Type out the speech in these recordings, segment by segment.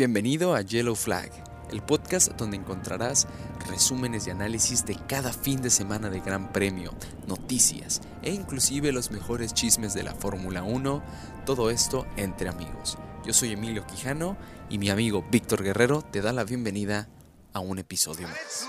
Bienvenido a Yellow Flag, el podcast donde encontrarás resúmenes y análisis de cada fin de semana de Gran Premio, noticias e inclusive los mejores chismes de la Fórmula 1, todo esto entre amigos. Yo soy Emilio Quijano y mi amigo Víctor Guerrero te da la bienvenida a un episodio más.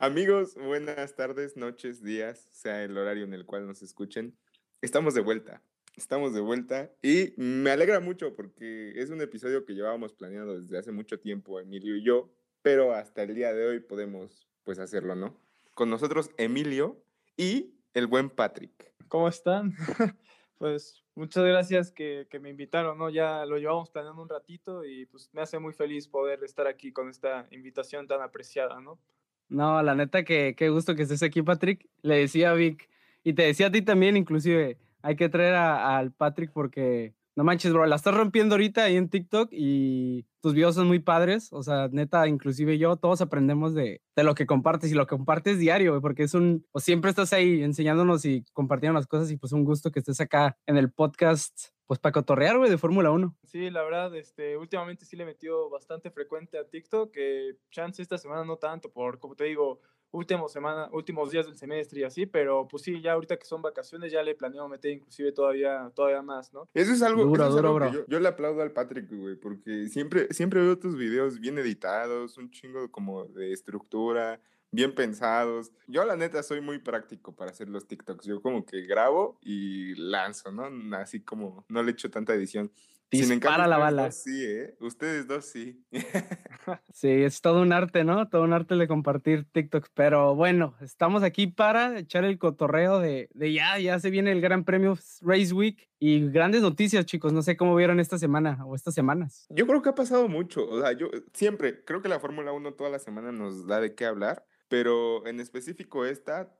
Amigos, buenas tardes, noches, días, sea el horario en el cual nos escuchen. Estamos de vuelta, estamos de vuelta y me alegra mucho porque es un episodio que llevábamos planeando desde hace mucho tiempo, Emilio y yo, pero hasta el día de hoy podemos pues hacerlo, ¿no? Con nosotros Emilio y el buen Patrick. ¿Cómo están? pues muchas gracias que, que, me invitaron, ¿no? Ya lo llevamos planeando un ratito y pues me hace muy feliz poder estar aquí con esta invitación tan apreciada, ¿no? No, la neta que qué gusto que estés aquí, Patrick. Le decía a Vic, y te decía a ti también, inclusive, hay que traer al Patrick porque, no manches, bro, la estás rompiendo ahorita ahí en TikTok y tus videos son muy padres. O sea, neta, inclusive yo, todos aprendemos de, de lo que compartes y lo que compartes diario, porque es un, o siempre estás ahí enseñándonos y compartiendo las cosas y pues un gusto que estés acá en el podcast pues para cotorrear, güey, de Fórmula 1. Sí, la verdad, este, últimamente sí le he metido bastante frecuente a TikTok, que chance esta semana no tanto, por, como te digo, últimos, semana, últimos días del semestre y así, pero pues sí, ya ahorita que son vacaciones ya le planeo meter inclusive todavía, todavía más, ¿no? Eso es algo, duro, duro, bro. Yo, yo, le aplaudo al Patrick, güey, porque siempre, siempre veo tus videos bien editados, un chingo como de estructura, bien pensados. Yo la neta soy muy práctico para hacer los TikToks. Yo como que grabo y lanzo, ¿no? Así como no le echo tanta edición. Dispara la bala. sí, ¿eh? Ustedes dos sí. sí, es todo un arte, ¿no? Todo un arte de compartir TikToks. Pero bueno, estamos aquí para echar el cotorreo de, de ya, ya se viene el Gran Premio Race Week y grandes noticias, chicos. No sé cómo vieron esta semana o estas semanas. Yo creo que ha pasado mucho. O sea, yo siempre creo que la Fórmula 1 toda la semana nos da de qué hablar pero en específico esta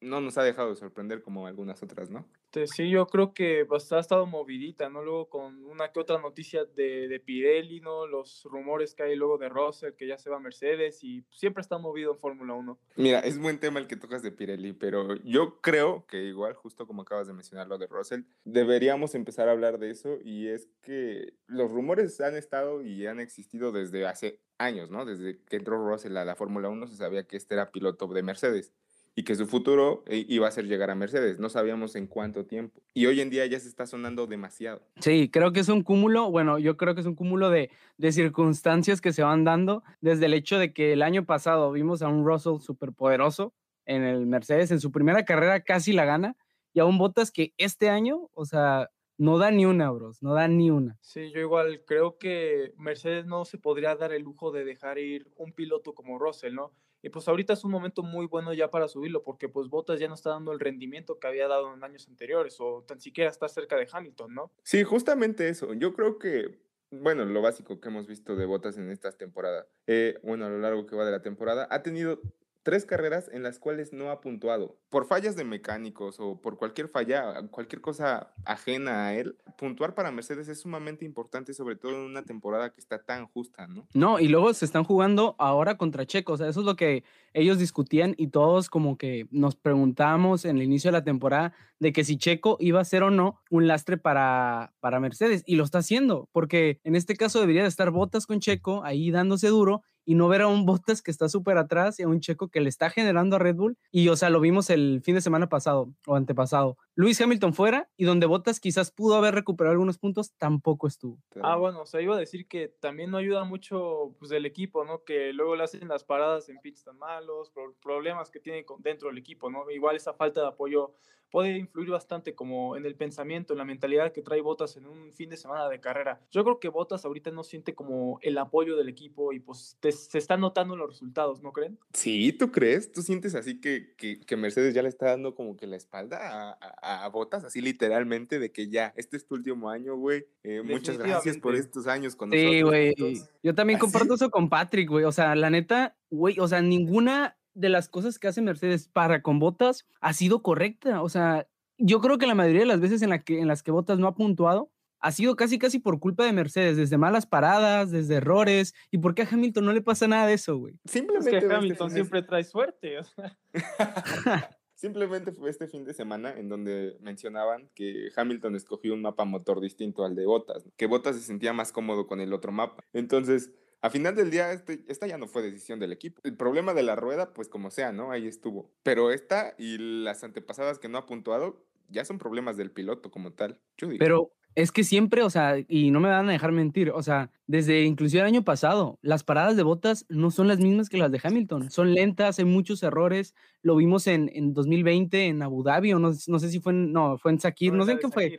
no nos ha dejado de sorprender como algunas otras, ¿no? Sí, yo creo que pues, ha estado movidita, ¿no? Luego con una que otra noticia de, de Pirelli, ¿no? Los rumores que hay luego de Russell, que ya se va a Mercedes y siempre está movido en Fórmula 1. Mira, es buen tema el que tocas de Pirelli, pero yo creo que igual, justo como acabas de mencionar lo de Russell, deberíamos empezar a hablar de eso y es que los rumores han estado y han existido desde hace años, ¿no? Desde que entró Russell a la Fórmula 1 se sabía que este era piloto de Mercedes y que su futuro eh, iba a ser llegar a Mercedes. No sabíamos en cuánto tiempo. Y hoy en día ya se está sonando demasiado. Sí, creo que es un cúmulo, bueno, yo creo que es un cúmulo de, de circunstancias que se van dando desde el hecho de que el año pasado vimos a un Russell superpoderoso en el Mercedes, en su primera carrera casi la gana, y a un Bottas que este año, o sea, no da ni una, bros, no da ni una. Sí, yo igual creo que Mercedes no se podría dar el lujo de dejar ir un piloto como Russell, ¿no? Y pues ahorita es un momento muy bueno ya para subirlo, porque pues Bottas ya no está dando el rendimiento que había dado en años anteriores, o tan siquiera está cerca de Hamilton, ¿no? Sí, justamente eso. Yo creo que, bueno, lo básico que hemos visto de Bottas en estas temporadas, eh, bueno, a lo largo que va de la temporada, ha tenido tres carreras en las cuales no ha puntuado. Por fallas de mecánicos o por cualquier falla, cualquier cosa ajena a él, puntuar para Mercedes es sumamente importante, sobre todo en una temporada que está tan justa, ¿no? No, y luego se están jugando ahora contra Checo, o sea, eso es lo que ellos discutían y todos como que nos preguntamos en el inicio de la temporada de que si Checo iba a ser o no un lastre para, para Mercedes, y lo está haciendo, porque en este caso debería de estar Botas con Checo ahí dándose duro y no ver a un Bottas que está súper atrás y a un Checo que le está generando a Red Bull. Y, o sea, lo vimos el fin de semana pasado o antepasado. Luis Hamilton fuera y donde Bottas quizás pudo haber recuperado algunos puntos, tampoco estuvo. Ah, bueno, o sea, iba a decir que también no ayuda mucho pues, el equipo, ¿no? Que luego le hacen las paradas en pits tan malos, problemas que tiene dentro del equipo, ¿no? Igual esa falta de apoyo puede influir bastante como en el pensamiento, en la mentalidad que trae Botas en un fin de semana de carrera. Yo creo que Botas ahorita no siente como el apoyo del equipo y pues se están notando los resultados, ¿no creen? Sí, ¿tú crees? ¿Tú sientes así que, que, Mercedes ya le está dando como que la espalda a, a, Botas, así literalmente, de que ya, este es tu último año, güey, eh, muchas gracias por estos años con nosotros. Sí, güey, yo también comparto eso con Patrick, güey, o sea, la neta, güey, o sea, ninguna de las cosas que hace Mercedes para con Botas ha sido correcta. O sea, yo creo que la mayoría de las veces en, la que, en las que Botas no ha puntuado ha sido casi casi por culpa de Mercedes, desde malas paradas, desde errores. ¿Y por qué a Hamilton no le pasa nada de eso, güey? Simplemente es que Hamilton siempre trae suerte. O sea. Simplemente fue este fin de semana en donde mencionaban que Hamilton escogió un mapa motor distinto al de Bottas, que Bottas se sentía más cómodo con el otro mapa. Entonces, a final del día, este, esta ya no fue decisión del equipo. El problema de la rueda, pues como sea, ¿no? Ahí estuvo. Pero esta y las antepasadas que no ha puntuado, ya son problemas del piloto como tal. Pero es que siempre, o sea, y no me van a dejar mentir, o sea, desde inclusive el año pasado, las paradas de botas no son las mismas que las de Hamilton, son lentas, hay muchos errores, lo vimos en, en 2020 en Abu Dhabi, o no, no sé si fue en, no, fue en Sakir, no, sé en qué fue.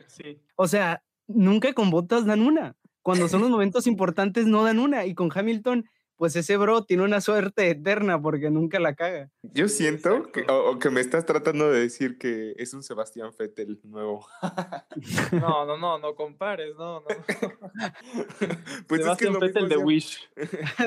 O sea, nunca con botas dan una. Cuando son los momentos importantes no dan una, y con Hamilton pues ese bro tiene una suerte eterna porque nunca la caga. Yo siento que, o, que me estás tratando de decir que es un Sebastián Vettel nuevo. No, no, no, no compares, no, no. pues Sebastián es que Vettel de Wish.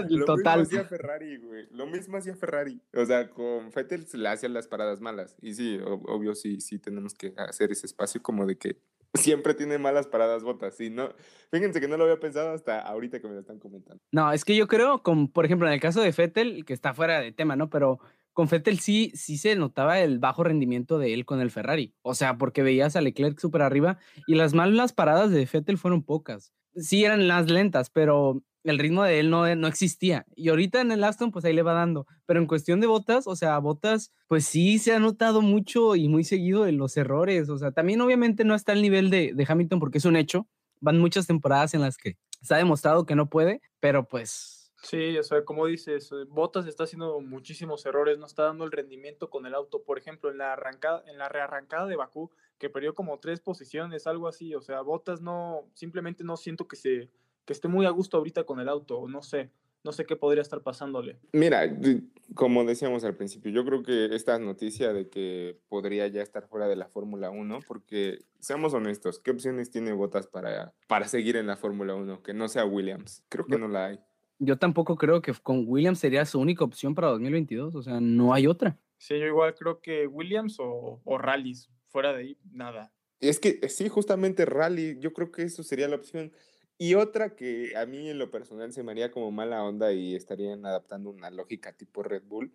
lo Total. mismo hacía Ferrari, güey. Lo mismo hacía Ferrari. O sea, con Vettel se le hacían las paradas malas. Y sí, obvio, sí, sí tenemos que hacer ese espacio como de que siempre tiene malas paradas botas. Sí, no, fíjense que no lo había pensado hasta ahorita que me lo están comentando. No, es que yo creo, con, por ejemplo, en el caso de Fettel, que está fuera de tema, ¿no? Pero con Fettel sí, sí se notaba el bajo rendimiento de él con el Ferrari. O sea, porque veías a Leclerc súper arriba y las malas paradas de Fettel fueron pocas. Sí eran las lentas, pero el ritmo de él no, no existía. Y ahorita en el Aston, pues ahí le va dando. Pero en cuestión de botas, o sea, botas, pues sí se ha notado mucho y muy seguido en los errores. O sea, también obviamente no está al nivel de, de Hamilton porque es un hecho. Van muchas temporadas en las que se ha demostrado que no puede, pero pues Sí, o sea, como dices, eh, Bottas está haciendo muchísimos errores, no está dando el rendimiento con el auto. Por ejemplo, en la arrancada, en la rearrancada de Bakú, que perdió como tres posiciones, algo así. O sea, Bottas no, simplemente no siento que se, que esté muy a gusto ahorita con el auto, no sé, no sé qué podría estar pasándole. Mira, como decíamos al principio, yo creo que esta noticia de que podría ya estar fuera de la Fórmula 1, porque seamos honestos, ¿qué opciones tiene Botas para, para seguir en la Fórmula 1? Que no sea Williams. Creo que no la hay. Yo tampoco creo que con Williams sería su única opción para 2022, o sea, no hay otra. Sí, yo igual creo que Williams o, o rallies, fuera de ahí, nada. Es que sí, justamente rally, yo creo que eso sería la opción. Y otra que a mí en lo personal se me haría como mala onda y estarían adaptando una lógica tipo Red Bull,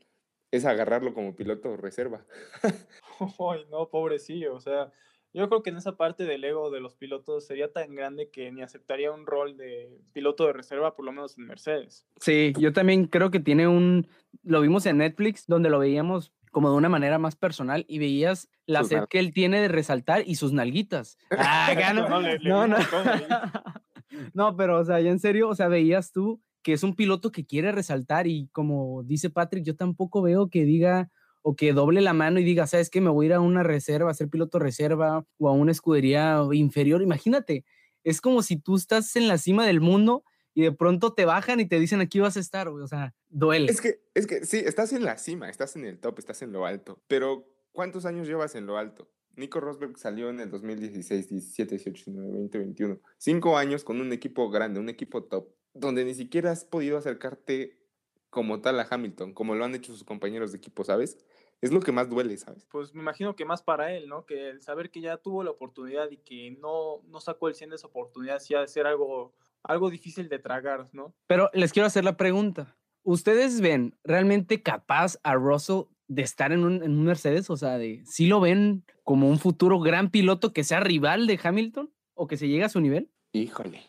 es agarrarlo como piloto reserva. Ay, no, pobrecillo. O sea, yo creo que en esa parte del ego de los pilotos sería tan grande que ni aceptaría un rol de piloto de reserva, por lo menos en Mercedes. Sí, yo también creo que tiene un, lo vimos en Netflix, donde lo veíamos como de una manera más personal y veías la sed que él tiene de resaltar y sus nalguitas. Ah, no, no, no. No, pero, o sea, ya en serio, o sea, veías tú que es un piloto que quiere resaltar y como dice Patrick, yo tampoco veo que diga o que doble la mano y diga, ¿sabes qué? Me voy a ir a una reserva, a ser piloto reserva o a una escudería inferior. Imagínate, es como si tú estás en la cima del mundo y de pronto te bajan y te dicen aquí vas a estar, O sea, duele. Es que, es que sí, estás en la cima, estás en el top, estás en lo alto. Pero, ¿cuántos años llevas en lo alto? Nico Rosberg salió en el 2016, 17, 18, 19, 20, 21. Cinco años con un equipo grande, un equipo top, donde ni siquiera has podido acercarte como tal a Hamilton, como lo han hecho sus compañeros de equipo, ¿sabes? Es lo que más duele, ¿sabes? Pues me imagino que más para él, ¿no? Que el saber que ya tuvo la oportunidad y que no, no sacó el 100 de esa oportunidad, sí ha de ser algo, algo difícil de tragar, ¿no? Pero les quiero hacer la pregunta. ¿Ustedes ven realmente capaz a Russell de estar en un, en un Mercedes? O sea, de si lo ven como un futuro gran piloto que sea rival de Hamilton o que se llegue a su nivel? Híjole.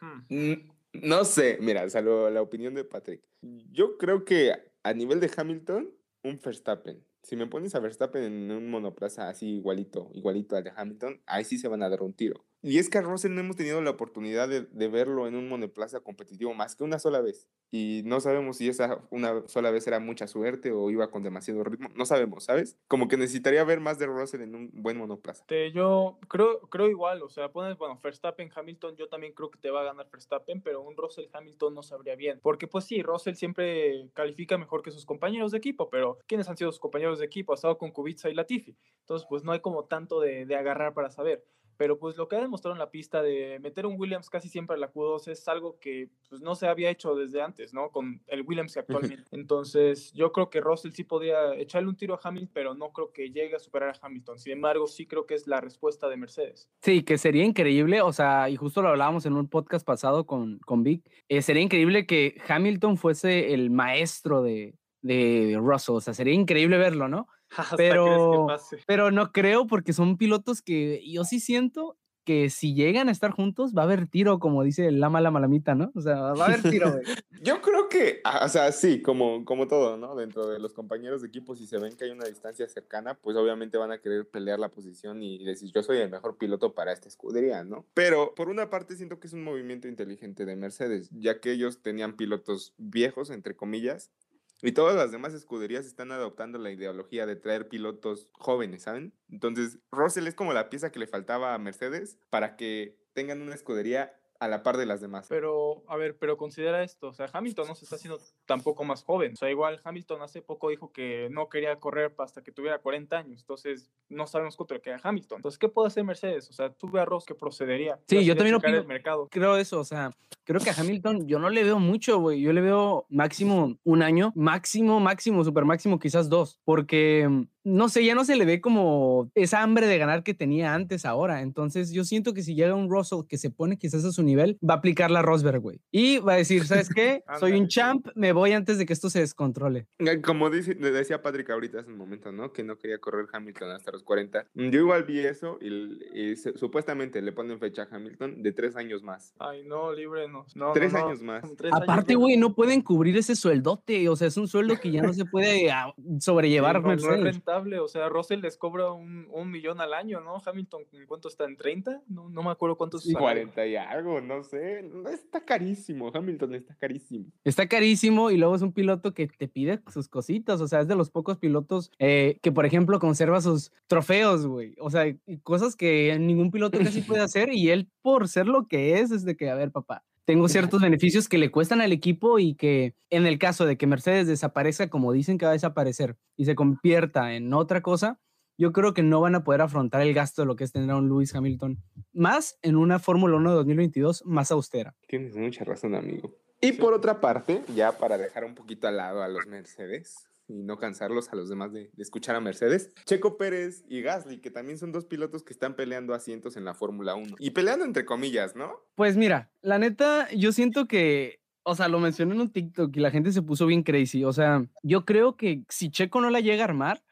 Hmm. No sé, mira, salvo la opinión de Patrick. Yo creo que a nivel de Hamilton, un Verstappen si me pones a Verstappen en un monoplaza así igualito, igualito al de Hamilton, ahí sí se van a dar un tiro. Y es que a Russell no hemos tenido la oportunidad de, de, verlo en un monoplaza competitivo más que una sola vez. Y no sabemos si esa una sola vez era mucha suerte o iba con demasiado ritmo. No sabemos, ¿sabes? Como que necesitaría ver más de Russell en un buen monoplaza. yo creo, creo igual, o sea, pones, bueno, Verstappen, Hamilton, yo también creo que te va a ganar Verstappen, pero un Russell Hamilton no sabría bien. Porque pues sí, Russell siempre califica mejor que sus compañeros de equipo, pero ¿quiénes han sido sus compañeros de equipo, ha estado con Kubica y Latifi. Entonces, pues no hay como tanto de, de agarrar para saber pero pues lo que ha demostrado en la pista de meter un Williams casi siempre a la Q2 es algo que pues, no se había hecho desde antes, ¿no? Con el Williams que actualmente. Entonces, yo creo que Russell sí podría echarle un tiro a Hamilton, pero no creo que llegue a superar a Hamilton. Sin embargo, sí creo que es la respuesta de Mercedes. Sí, que sería increíble, o sea, y justo lo hablábamos en un podcast pasado con, con Vic, eh, sería increíble que Hamilton fuese el maestro de, de Russell. O sea, sería increíble verlo, ¿no? Pero, pero no creo porque son pilotos que yo sí siento que si llegan a estar juntos va a haber tiro, como dice la Malamita, ¿no? O sea, va a haber tiro, güey. Yo creo que, ah, o sea, sí, como, como todo, ¿no? Dentro de los compañeros de equipo, si se ven que hay una distancia cercana, pues obviamente van a querer pelear la posición y decir, yo soy el mejor piloto para esta escudería, ¿no? Pero por una parte siento que es un movimiento inteligente de Mercedes, ya que ellos tenían pilotos viejos, entre comillas, y todas las demás escuderías están adoptando la ideología de traer pilotos jóvenes, ¿saben? Entonces, Russell es como la pieza que le faltaba a Mercedes para que tengan una escudería a la par de las demás. Pero, a ver, pero considera esto, o sea, Hamilton no se está haciendo tampoco más joven, o sea, igual Hamilton hace poco dijo que no quería correr hasta que tuviera 40 años, entonces no sabemos cuánto le queda a Hamilton. Entonces, ¿qué puede hacer Mercedes? O sea, tú ve a Ross que procedería. Sí, yo también opino- el mercado. Creo eso, o sea, creo que a Hamilton yo no le veo mucho, güey. Yo le veo máximo un año, máximo, máximo, super máximo, quizás dos, porque mm, no sé, ya no se le ve como esa hambre de ganar que tenía antes ahora. Entonces, yo siento que si llega un Russell que se pone quizás a su nivel, va a aplicar la Rosberg, güey. Y va a decir, ¿sabes qué? Soy un champ, me voy antes de que esto se descontrole. Eh, Como dice, decía Patrick ahorita hace un momento, ¿no? Que no quería correr Hamilton hasta los 40. Mm, Yo igual vi eso y, y se- supuestamente le ponen fecha a Hamilton de tres años más. Ay, no, líbrenos. No, Tres no, no. años más. Tres Aparte, güey, no pueden cubrir ese sueldote. O sea, es un sueldo que ya no se puede ah, sobrellevar Sí, no, no es rentable, o sea, Russell les cobra un, un millón al año, ¿no? Hamilton, ¿en cuánto está? ¿En 30? No, no me acuerdo cuántos. Y 40 y algo, no sé. Está carísimo. Hamilton está carísimo. Está carísimo y luego es un piloto que te pide sus cositas. O sea, es de los pocos pilotos eh, que, por ejemplo, conserva sus trofeos, güey. O sea, cosas que ningún piloto casi puede hacer. Y él, por ser lo que es, es de que, a ver, papá, tengo ciertos beneficios que le cuestan al equipo y que en el caso de que Mercedes desaparezca, como dicen que va a desaparecer, y se convierta en otra cosa, yo creo que no van a poder afrontar el gasto de lo que es tener a un Lewis Hamilton. Más en una Fórmula 1 de 2022 más austera. Tienes mucha razón, amigo. Y por otra parte, ya para dejar un poquito al lado a los Mercedes y no cansarlos a los demás de, de escuchar a Mercedes, Checo Pérez y Gasly, que también son dos pilotos que están peleando asientos en la Fórmula 1. Y peleando entre comillas, ¿no? Pues mira, la neta, yo siento que, o sea, lo mencioné en un TikTok y la gente se puso bien crazy. O sea, yo creo que si Checo no la llega a armar,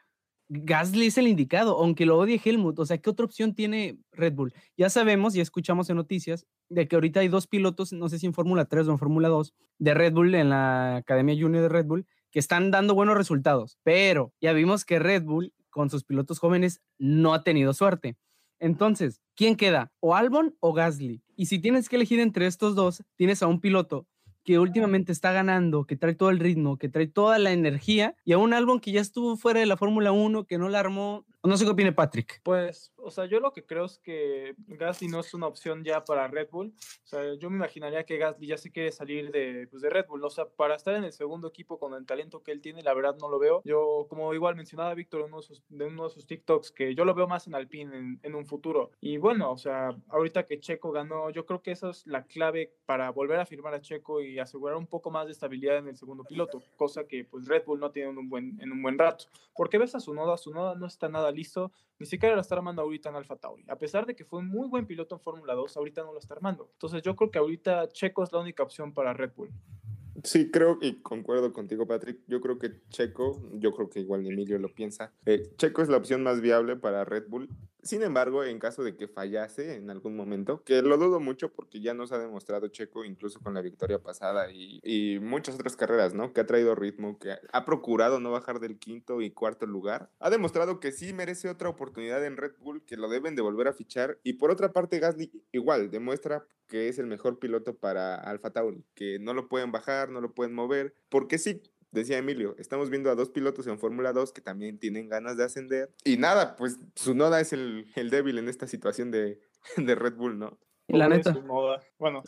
Gasly es el indicado, aunque lo odie Helmut. O sea, ¿qué otra opción tiene Red Bull? Ya sabemos, ya escuchamos en noticias, de que ahorita hay dos pilotos, no sé si en Fórmula 3 o en Fórmula 2, de Red Bull, en la Academia Junior de Red Bull, que están dando buenos resultados. Pero ya vimos que Red Bull, con sus pilotos jóvenes, no ha tenido suerte. Entonces, ¿quién queda? ¿O Albon o Gasly? Y si tienes que elegir entre estos dos, tienes a un piloto que últimamente está ganando, que trae todo el ritmo, que trae toda la energía, y a un Albon que ya estuvo fuera de la Fórmula 1, que no la armó. No sé qué opine Patrick. Pues, o sea, yo lo que creo es que Gasly no es una opción ya para Red Bull. O sea, yo me imaginaría que Gasly ya se quiere salir de, pues, de Red Bull. O sea, para estar en el segundo equipo con el talento que él tiene, la verdad no lo veo. Yo, como igual mencionaba Víctor en uno de sus, uno de sus TikToks, que yo lo veo más en Alpine en, en un futuro. Y bueno, o sea, ahorita que Checo ganó, yo creo que esa es la clave para volver a firmar a Checo y asegurar un poco más de estabilidad en el segundo piloto, cosa que pues Red Bull no tiene en un buen, en un buen rato. Porque ves a Sunoda, Sunoda no está nada listo, ni siquiera lo está armando ahorita en Alfa Tauri. A pesar de que fue un muy buen piloto en Fórmula 2, ahorita no lo está armando. Entonces yo creo que ahorita Checo es la única opción para Red Bull. Sí, creo y concuerdo contigo, Patrick. Yo creo que Checo, yo creo que igual Emilio lo piensa. eh, Checo es la opción más viable para Red Bull. Sin embargo, en caso de que fallase en algún momento, que lo dudo mucho porque ya nos ha demostrado Checo, incluso con la victoria pasada y, y muchas otras carreras, ¿no? Que ha traído ritmo, que ha procurado no bajar del quinto y cuarto lugar. Ha demostrado que sí merece otra oportunidad en Red Bull, que lo deben de volver a fichar. Y por otra parte, Gasly igual demuestra que es el mejor piloto para Alfa Tauri, que no lo pueden bajar, no lo pueden mover, porque sí, decía Emilio, estamos viendo a dos pilotos en Fórmula 2 que también tienen ganas de ascender. Y nada, pues su noda es el, el débil en esta situación de, de Red Bull, ¿no? La neta. Bueno.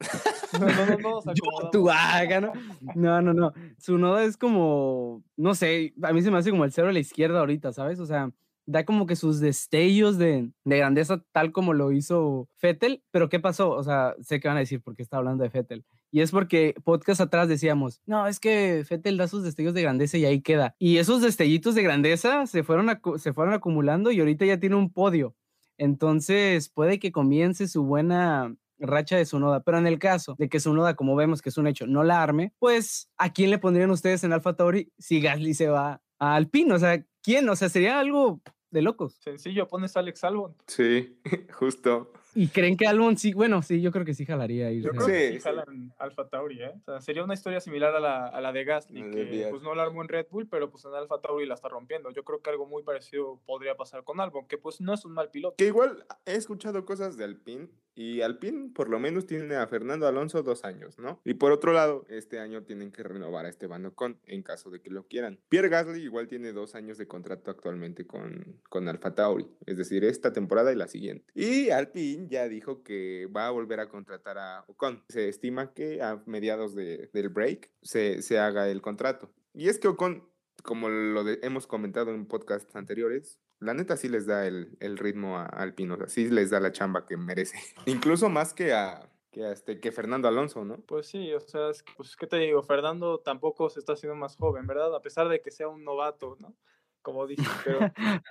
No, no, no, Yo, tú haga, ¿no? No, no, no. Su noda es como, no sé, a mí se me hace como el cero a la izquierda ahorita, ¿sabes? O sea, da como que sus destellos de, de grandeza tal como lo hizo Fettel, pero ¿qué pasó? O sea, sé que van a decir por qué está hablando de Fettel. Y es porque podcast atrás decíamos, no, es que Fettel da sus destellos de grandeza y ahí queda. Y esos destellitos de grandeza se fueron, se fueron acumulando y ahorita ya tiene un podio. Entonces puede que comience su buena racha de Sunoda. Pero en el caso de que Sunoda, como vemos que es un hecho, no la arme, pues ¿a quién le pondrían ustedes en Alfa Tauri si Gasly se va a Alpine? O sea, ¿quién? O sea, sería algo de locos. Sencillo, pones a Alex Albon. Sí, justo. ¿Y creen que Albon sí? Bueno, sí, yo creo que sí jalaría Yo creo que sí jalan Alfa Tauri, ¿eh? O sea, sería una historia similar a la, a la de Gasly, que pues no la armó en Red Bull, pero pues en Alfa Tauri la está rompiendo. Yo creo que algo muy parecido podría pasar con Albon, que pues no es un mal piloto. Que igual he escuchado cosas de Alpine y Alpine por lo menos tiene a Fernando Alonso dos años, ¿no? Y por otro lado, este año tienen que renovar a Esteban Ocon en caso de que lo quieran. Pierre Gasly igual tiene dos años de contrato actualmente con, con Alfa Tauri, es decir, esta temporada y la siguiente. Y Alpine ya dijo que va a volver a contratar a Ocon. Se estima que a mediados de, del break se, se haga el contrato. Y es que Ocon como lo hemos comentado en podcasts anteriores, la neta sí les da el, el ritmo a Alpino, o sea, sí les da la chamba que merece. Incluso más que a, que, este, que Fernando Alonso, ¿no? Pues sí, o sea, es, pues, ¿qué te digo? Fernando tampoco se está haciendo más joven, ¿verdad? A pesar de que sea un novato, ¿no? Como dije, pero,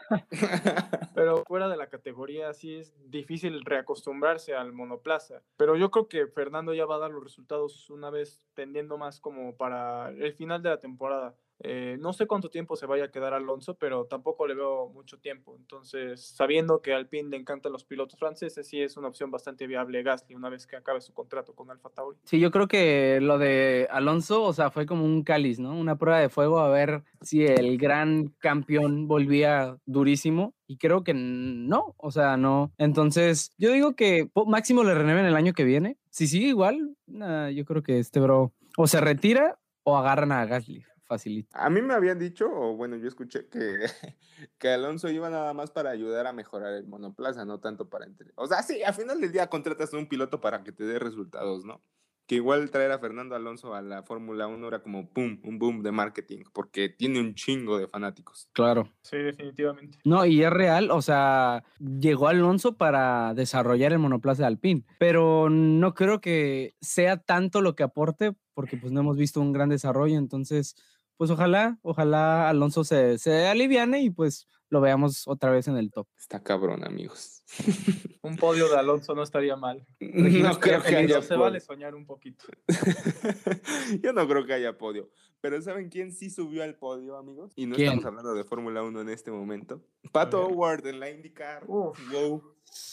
pero fuera de la categoría sí es difícil reacostumbrarse al monoplaza. Pero yo creo que Fernando ya va a dar los resultados una vez tendiendo más como para el final de la temporada. Eh, no sé cuánto tiempo se vaya a quedar Alonso, pero tampoco le veo mucho tiempo. Entonces, sabiendo que Alpine le encantan los pilotos franceses, sí es una opción bastante viable Gasly una vez que acabe su contrato con Alfa Tauri. Sí, yo creo que lo de Alonso, o sea, fue como un cáliz, ¿no? Una prueba de fuego a ver si el gran campeón volvía durísimo. Y creo que no, o sea, no. Entonces, yo digo que máximo le renueven el año que viene. Si sigue igual, yo creo que este bro o se retira o agarran a Gasly facilito. A mí me habían dicho, o bueno, yo escuché que, que Alonso iba nada más para ayudar a mejorar el monoplaza, no tanto para... Entre... O sea, sí, al final del día contratas a un piloto para que te dé resultados, ¿no? Que igual traer a Fernando Alonso a la Fórmula 1 era como pum, un boom de marketing, porque tiene un chingo de fanáticos. Claro. Sí, definitivamente. No, y es real, o sea, llegó Alonso para desarrollar el monoplaza de Alpine, pero no creo que sea tanto lo que aporte, porque pues no hemos visto un gran desarrollo, entonces pues ojalá, ojalá Alonso se, se aliviane y pues lo veamos otra vez en el top. Está cabrón, amigos. un podio de Alonso no estaría mal. No creo que haya Se vale soñar un poquito. Yo no creo que haya podio. Pero ¿saben quién sí subió al podio, amigos? Y no estamos hablando de Fórmula 1 en este momento. Pato Howard en la IndyCar. Wow.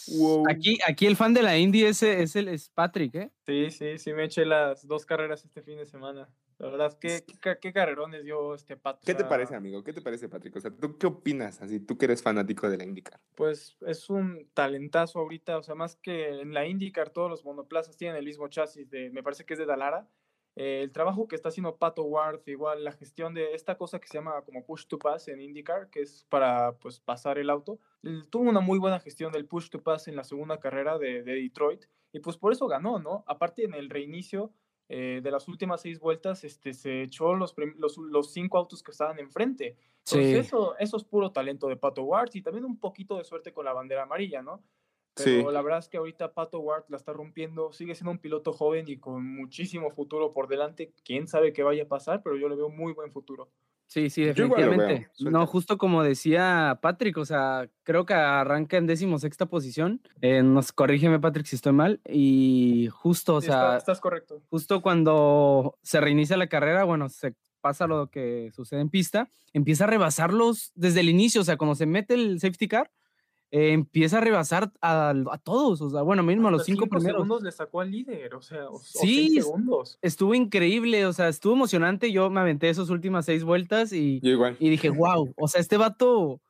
Wow. Aquí, aquí el fan de la Indy es, es, el, es Patrick, ¿eh? Sí, sí, sí, me eché las dos carreras este fin de semana. La verdad, ¿qué, qué, qué carrerones dio este Pato? ¿Qué te parece, amigo? ¿Qué te parece, Patrick? O sea, ¿tú qué opinas? Así, tú que eres fanático de la IndyCar. Pues es un talentazo ahorita, o sea, más que en la IndyCar todos los monoplazas tienen el mismo chasis de, me parece que es de Dalara. Eh, el trabajo que está haciendo Pato Ward, igual la gestión de esta cosa que se llama como push to pass en IndyCar, que es para pues pasar el auto, tuvo una muy buena gestión del push to pass en la segunda carrera de, de Detroit y pues por eso ganó, ¿no? Aparte en el reinicio eh, de las últimas seis vueltas, este, se echó los, los, los, cinco autos que estaban enfrente. Entonces, eso, eso es puro talento de Pato Ward y también un poquito de suerte con la bandera amarilla, ¿no? Pero la verdad es que ahorita Pato Ward la está rompiendo, sigue siendo un piloto joven y con muchísimo futuro por delante. Quién sabe qué vaya a pasar, pero yo le veo muy buen futuro. Sí, sí, definitivamente. No, justo como decía Patrick, o sea, creo que arranca en décimo sexta posición. Eh, nos corrígeme, Patrick, si estoy mal. Y justo, o sea. estás correcto. Justo cuando se reinicia la carrera, bueno, se pasa lo que sucede en pista, empieza a rebasarlos desde el inicio, o sea, cuando se mete el safety car, eh, empieza a rebasar a, a, todos, o sea, bueno, mismo a los cinco, cinco primeros. segundos le sacó al líder, o sea, sí, segundos. estuvo increíble, o sea, estuvo emocionante, yo me aventé esas últimas seis vueltas y, y dije, wow, o sea, este vato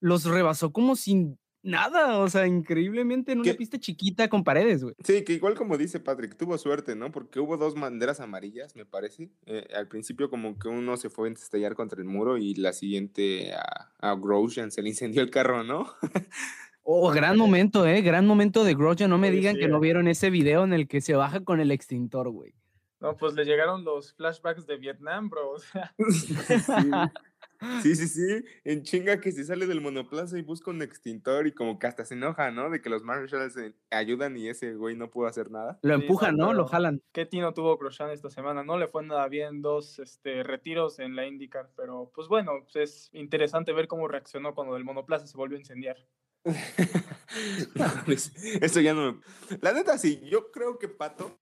los rebasó como sin nada, o sea, increíblemente en una pista chiquita con paredes, güey. Sí, que igual como dice Patrick, tuvo suerte, ¿no? Porque hubo dos banderas amarillas, me parece. Eh, al principio como que uno se fue a estallar contra el muro y la siguiente a, a Grosjean se le incendió el carro, ¿no? oh, gran momento, ¿eh? Gran momento de Grosjean. No me digan que no vieron ese video en el que se baja con el extintor, güey. No, pues le llegaron los flashbacks de Vietnam, bro. O sea. Sí, sí, sí, en chinga que se sale del monoplaza y busca un extintor y como que hasta se enoja, ¿no? De que los Marshalls ayudan y ese güey no pudo hacer nada. Lo empujan, ¿no? Lo jalan. ¿Qué tino tuvo Grosjean esta semana? No le fue nada bien, dos este, retiros en la IndyCar, pero pues bueno, pues es interesante ver cómo reaccionó cuando el monoplaza se volvió a incendiar. Eso ya no me... La neta, sí, yo creo que Pato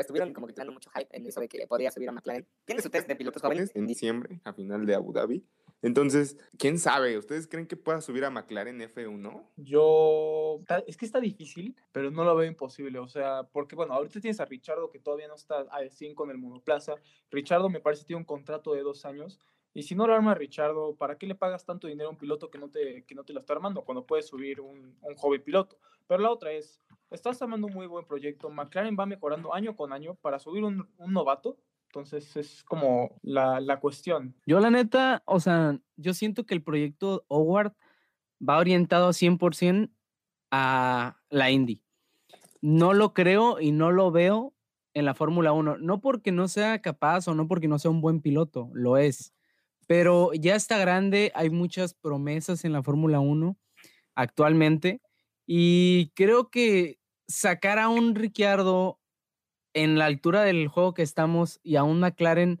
estuvieron como que dando mucho hype en eso de que podría subir a McLaren. Tiene su test de pilotos jóvenes. en diciembre, a final de Abu Dhabi. Entonces, ¿quién sabe? ¿Ustedes creen que pueda subir a McLaren F1? Yo, es que está difícil, pero no lo veo imposible. O sea, porque bueno, ahorita tienes a Richardo que todavía no está al 100 con el monoplaza. Richardo me parece tiene un contrato de dos años. Y si no lo arma Richardo, ¿para qué le pagas tanto dinero a un piloto que no te, que no te lo está armando cuando puedes subir un, un joven piloto? Pero la otra es, estás armando un muy buen proyecto. McLaren va mejorando año con año para subir un, un novato. Entonces es como la, la cuestión. Yo la neta, o sea, yo siento que el proyecto Howard va orientado 100% a la Indy. No lo creo y no lo veo en la Fórmula 1. No porque no sea capaz o no porque no sea un buen piloto, lo es. Pero ya está grande, hay muchas promesas en la Fórmula 1 actualmente y creo que sacar a un Ricciardo en la altura del juego que estamos y a un McLaren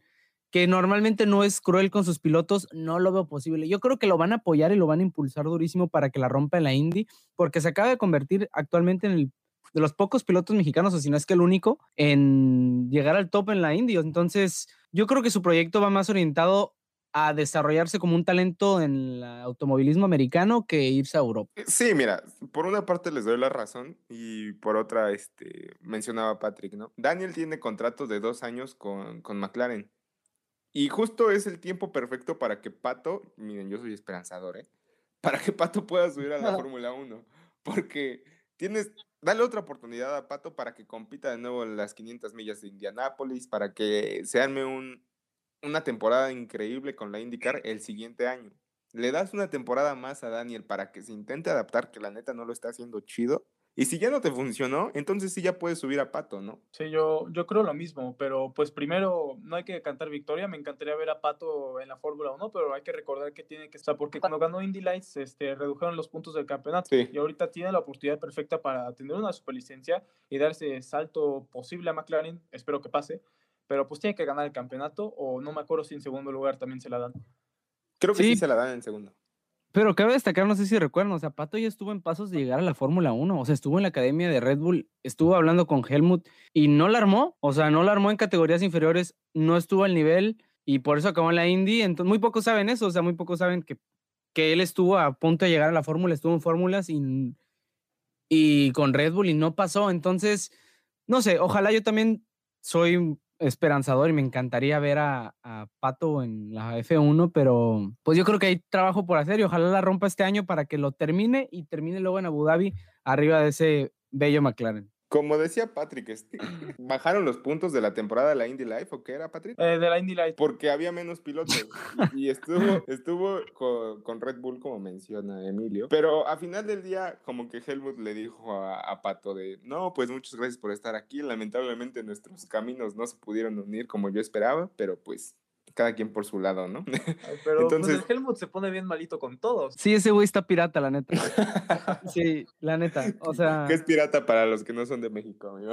que normalmente no es cruel con sus pilotos, no lo veo posible. Yo creo que lo van a apoyar y lo van a impulsar durísimo para que la rompa en la Indy, porque se acaba de convertir actualmente en el de los pocos pilotos mexicanos, o si no es que el único, en llegar al top en la Indy. Entonces, yo creo que su proyecto va más orientado a desarrollarse como un talento en el automovilismo americano que irse a Europa. Eh, Sí, mira, por una parte les doy la razón y por otra, este, mencionaba Patrick, ¿no? Daniel tiene contrato de dos años con, con McLaren. Y justo es el tiempo perfecto para que Pato, miren, yo soy esperanzador, ¿eh? Para que Pato pueda subir a la Fórmula 1. Porque tienes, dale otra oportunidad a Pato para que compita de nuevo en las 500 millas de Indianápolis, para que se arme un, una temporada increíble con la IndyCar el siguiente año. Le das una temporada más a Daniel para que se intente adaptar, que la neta no lo está haciendo chido. Y si ya no te funcionó, entonces sí ya puedes subir a Pato, ¿no? Sí, yo, yo creo lo mismo, pero pues primero no hay que cantar victoria. Me encantaría ver a Pato en la Fórmula 1, pero hay que recordar que tiene que estar, porque cuando ganó Indy Lights este, redujeron los puntos del campeonato Sí. y ahorita tiene la oportunidad perfecta para tener una superlicencia y dar ese salto posible a McLaren. Espero que pase, pero pues tiene que ganar el campeonato o no me acuerdo si en segundo lugar también se la dan. Creo que sí, Sí. se la dan en segundo. Pero cabe destacar, no sé si recuerdan, o sea, Pato ya estuvo en pasos de llegar a la Fórmula 1, o sea, estuvo en la academia de Red Bull, estuvo hablando con Helmut y no la armó, o sea, no la armó en categorías inferiores, no estuvo al nivel y por eso acabó en la Indy, entonces muy pocos saben eso, o sea, muy pocos saben que, que él estuvo a punto de llegar a la Fórmula, estuvo en fórmulas y, y con Red Bull y no pasó, entonces, no sé, ojalá yo también soy esperanzador y me encantaría ver a, a Pato en la F1, pero pues yo creo que hay trabajo por hacer y ojalá la rompa este año para que lo termine y termine luego en Abu Dhabi arriba de ese bello McLaren. Como decía Patrick, este, ¿bajaron los puntos de la temporada de la Indy Life o qué era, Patrick? Eh, de la Indy Lights. Porque había menos pilotos y y estuvo, estuvo con, con Red Bull, como menciona Emilio. Pero a final del día, como que Helmut le dijo a, a Pato de, no, pues muchas gracias por estar aquí. Lamentablemente nuestros caminos no se pudieron unir como yo esperaba, pero pues cada quien por su lado, ¿no? Ay, Pero Entonces- pues el Helmut se pone bien malito con todos. Sí, ese güey está pirata, la neta. Sí, la neta. O sea, que es pirata para los que no son de México, amigo.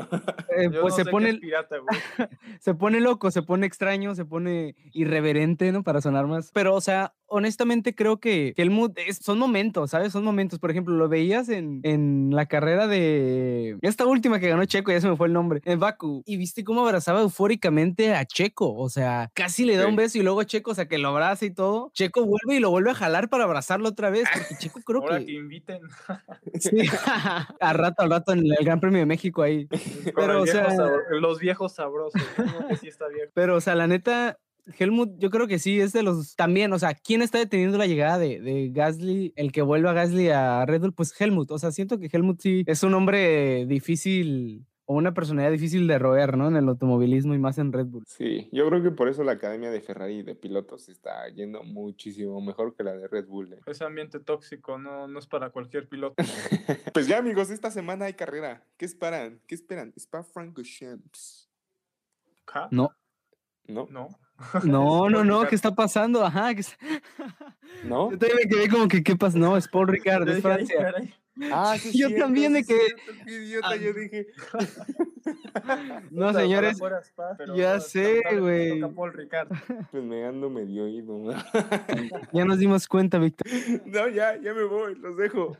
eh, Yo pues no se sé qué pone, es pirata, güey. se pone loco, se pone extraño, se pone irreverente, ¿no? Para sonar más. Pero, o sea, honestamente creo que, que el mood es- son momentos, ¿sabes? Son momentos. Por ejemplo, lo veías en, en la carrera de esta última que ganó Checo, ya se me fue el nombre, en Baku. Y viste cómo abrazaba eufóricamente a Checo. O sea, casi le da un beso y luego Checo, o sea, que lo abraza y todo. Checo vuelve y lo vuelve a jalar para abrazarlo otra vez. Porque Checo creo Ahora que. que inviten. Sí, a rato, al rato en el Gran Premio de México ahí. Pero, o viejo sea- los viejos sabrosos. que sí está viejo. Pero, o sea, la neta, Helmut, yo creo que sí, es de los. También, o sea, ¿quién está deteniendo la llegada de, de Gasly? El que vuelve a Gasly a Red Bull, pues Helmut. O sea, siento que Helmut sí es un hombre difícil o una personalidad difícil de roer, ¿no? En el automovilismo y más en Red Bull. Sí, yo creo que por eso la academia de Ferrari de pilotos está yendo muchísimo mejor que la de Red Bull. ¿eh? Ese ambiente tóxico no, no es para cualquier piloto. Pues ya, amigos, esta semana hay carrera. ¿Qué esperan? ¿Qué esperan? Spa Francorchamps. No, ¿No? No. no, no, no. ¿qué está pasando? Ajá. ¿qué está- ¿No? Yo también me quedé como que, ¿qué pasa? No, es Paul Ricard, es dije, "Ay, Francia. Caray". Ah, sí Yo cierto, también me quedé- cierto, qué idiota, yo dije. No, señores, fuera Spa, pero ya no, sé, güey. Paul Ricard. Pues me ando medio oído. ¿no? ya nos dimos cuenta, Víctor. No, ya, ya me voy, los dejo.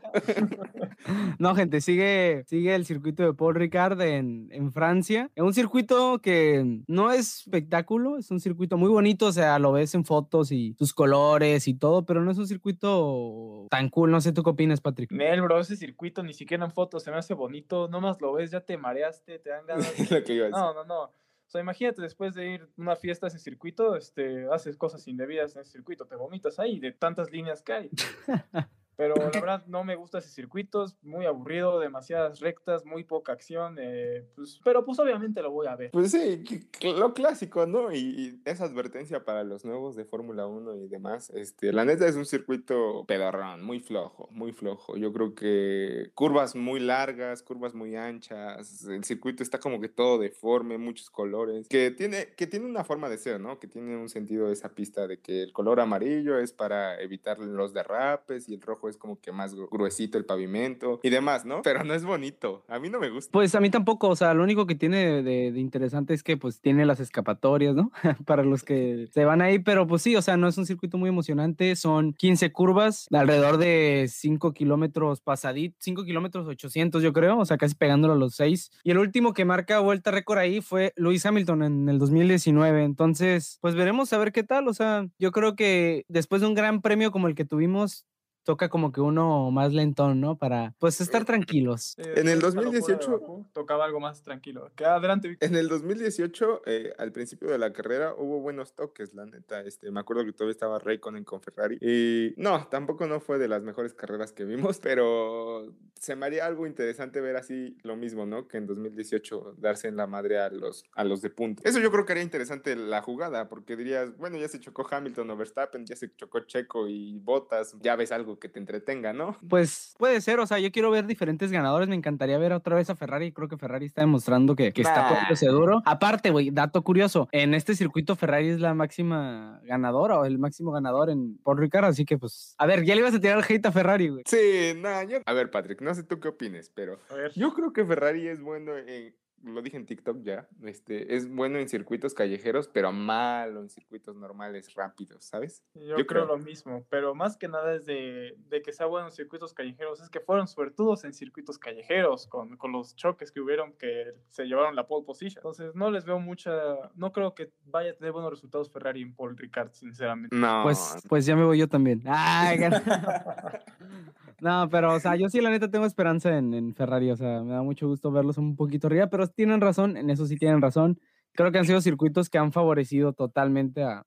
No, gente, sigue, sigue el circuito de Paul Ricard en, en Francia. Es un circuito que no es espectáculo, es un circuito muy bonito, o sea, lo ves en fotos y sus colores y todo, pero no es un circuito tan cool. No sé, ¿tú qué opinas, Patrick? Nel, bro, ese circuito ni siquiera en fotos se me hace bonito. Nomás lo ves, ya te mareaste, te dan ganas. Lo que. No, no, no. O sea, imagínate después de ir a una fiesta a ese circuito, este, haces cosas indebidas en ese circuito, te vomitas ahí de tantas líneas que hay. Pero la verdad no me gusta ese circuito, muy aburrido, demasiadas rectas, muy poca acción, eh, pues, pero pues obviamente lo voy a ver. Pues sí, lo clásico, ¿no? Y, y esa advertencia para los nuevos de Fórmula 1 y demás. Este, la neta es un circuito pedorrón, muy flojo, muy flojo. Yo creo que curvas muy largas, curvas muy anchas. El circuito está como que todo deforme, muchos colores. Que tiene, que tiene una forma de ser, ¿no? Que tiene un sentido esa pista de que el color amarillo es para evitar los derrapes y el rojo es como que más gru- gruesito el pavimento y demás, ¿no? Pero no es bonito. A mí no me gusta. Pues a mí tampoco, o sea, lo único que tiene de, de interesante es que pues tiene las escapatorias, ¿no? Para los que se van ahí, pero pues sí, o sea, no es un circuito muy emocionante, son 15 curvas, alrededor de 5 kilómetros pasadit, 5 kilómetros 800 yo creo, o sea, casi pegándolo a los 6. Y el último que marca vuelta récord ahí fue Lewis Hamilton en el 2019, entonces pues veremos a ver qué tal, o sea, yo creo que después de un gran premio como el que tuvimos, toca como que uno más lentón, ¿no? Para pues estar tranquilos. Sí, En el después de esta locura de 2018 Bakú, tocaba algo más tranquilo. Que adelante, Víctor. En el 2018, eh, al principio de la carrera, hubo buenos toques, la neta. Este, me acuerdo que todavía estaba Raikkonen con Ferrari. Y no, tampoco no fue de las mejores carreras que vimos, pero se me haría algo interesante ver así lo mismo, ¿no? Que en 2018 darse en la madre a los, a los de punto. Eso yo creo que haría interesante la jugada, porque dirías, bueno, ya se chocó Hamilton o Verstappen, ya se chocó Checo y Bottas, ya ves algo que te entretenga, ¿no? Pues puede ser, o sea, yo quiero ver diferentes ganadores, me encantaría ver otra vez a Ferrari, creo que Ferrari está demostrando que, que está poniéndose duro. Aparte, güey, dato curioso, en este circuito Ferrari es la máxima ganadora o el máximo ganador en Paul Ricard, así que pues, a ver, ya le ibas a tirar el hate a Ferrari, güey. Sí, nada, yo... A ver, Patrick, no sé tú qué opines, pero A ver. Yo creo que Ferrari es bueno en, lo dije en TikTok ya, este, es bueno en circuitos callejeros, pero malo en circuitos normales, rápidos, ¿sabes? Yo, Yo creo, creo. lo mismo, pero más que nada es de, de que sea bueno en circuitos callejeros, es que fueron suertudos en circuitos callejeros con, con los choques que hubieron que se llevaron la pole position. Entonces no les veo mucha, no creo que vaya a tener buenos resultados Ferrari en Paul Ricard, sinceramente. No, Pues, pues ya me voy yo también. Ay, no, pero, o sea, yo sí la neta tengo esperanza en, en Ferrari, o sea, me da mucho gusto verlos un poquito arriba, pero tienen razón, en eso sí tienen razón. Creo que han sido circuitos que han favorecido totalmente a,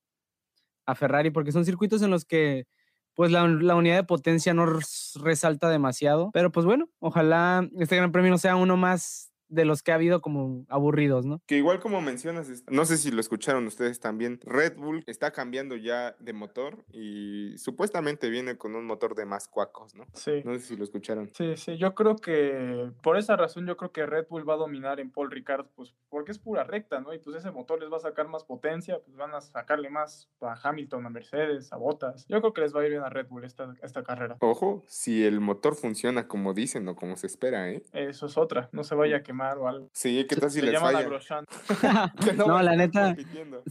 a Ferrari, porque son circuitos en los que, pues, la, la unidad de potencia no res- resalta demasiado, pero pues bueno, ojalá este gran premio no sea uno más de los que ha habido como aburridos, ¿no? que igual como mencionas, no sé si lo escucharon ustedes también, Red Bull está cambiando ya de motor y supuestamente viene con un motor de más cuacos, ¿no? Sí. No sé si lo escucharon. Sí, sí, yo creo que por esa razón yo creo que Red Bull va a dominar en Paul Ricard, pues porque es pura recta, ¿no? Y pues ese motor les va a sacar más potencia, pues van a sacarle más a Hamilton, a Mercedes, a Bottas. Yo creo que les va a ir bien a Red Bull esta, esta carrera. Ojo, si el motor funciona como dicen o como se espera, ¿eh? Eso es otra, no se vaya a quemar o algo. Sí, ¿qué tal si Se les llaman falla? No, la neta.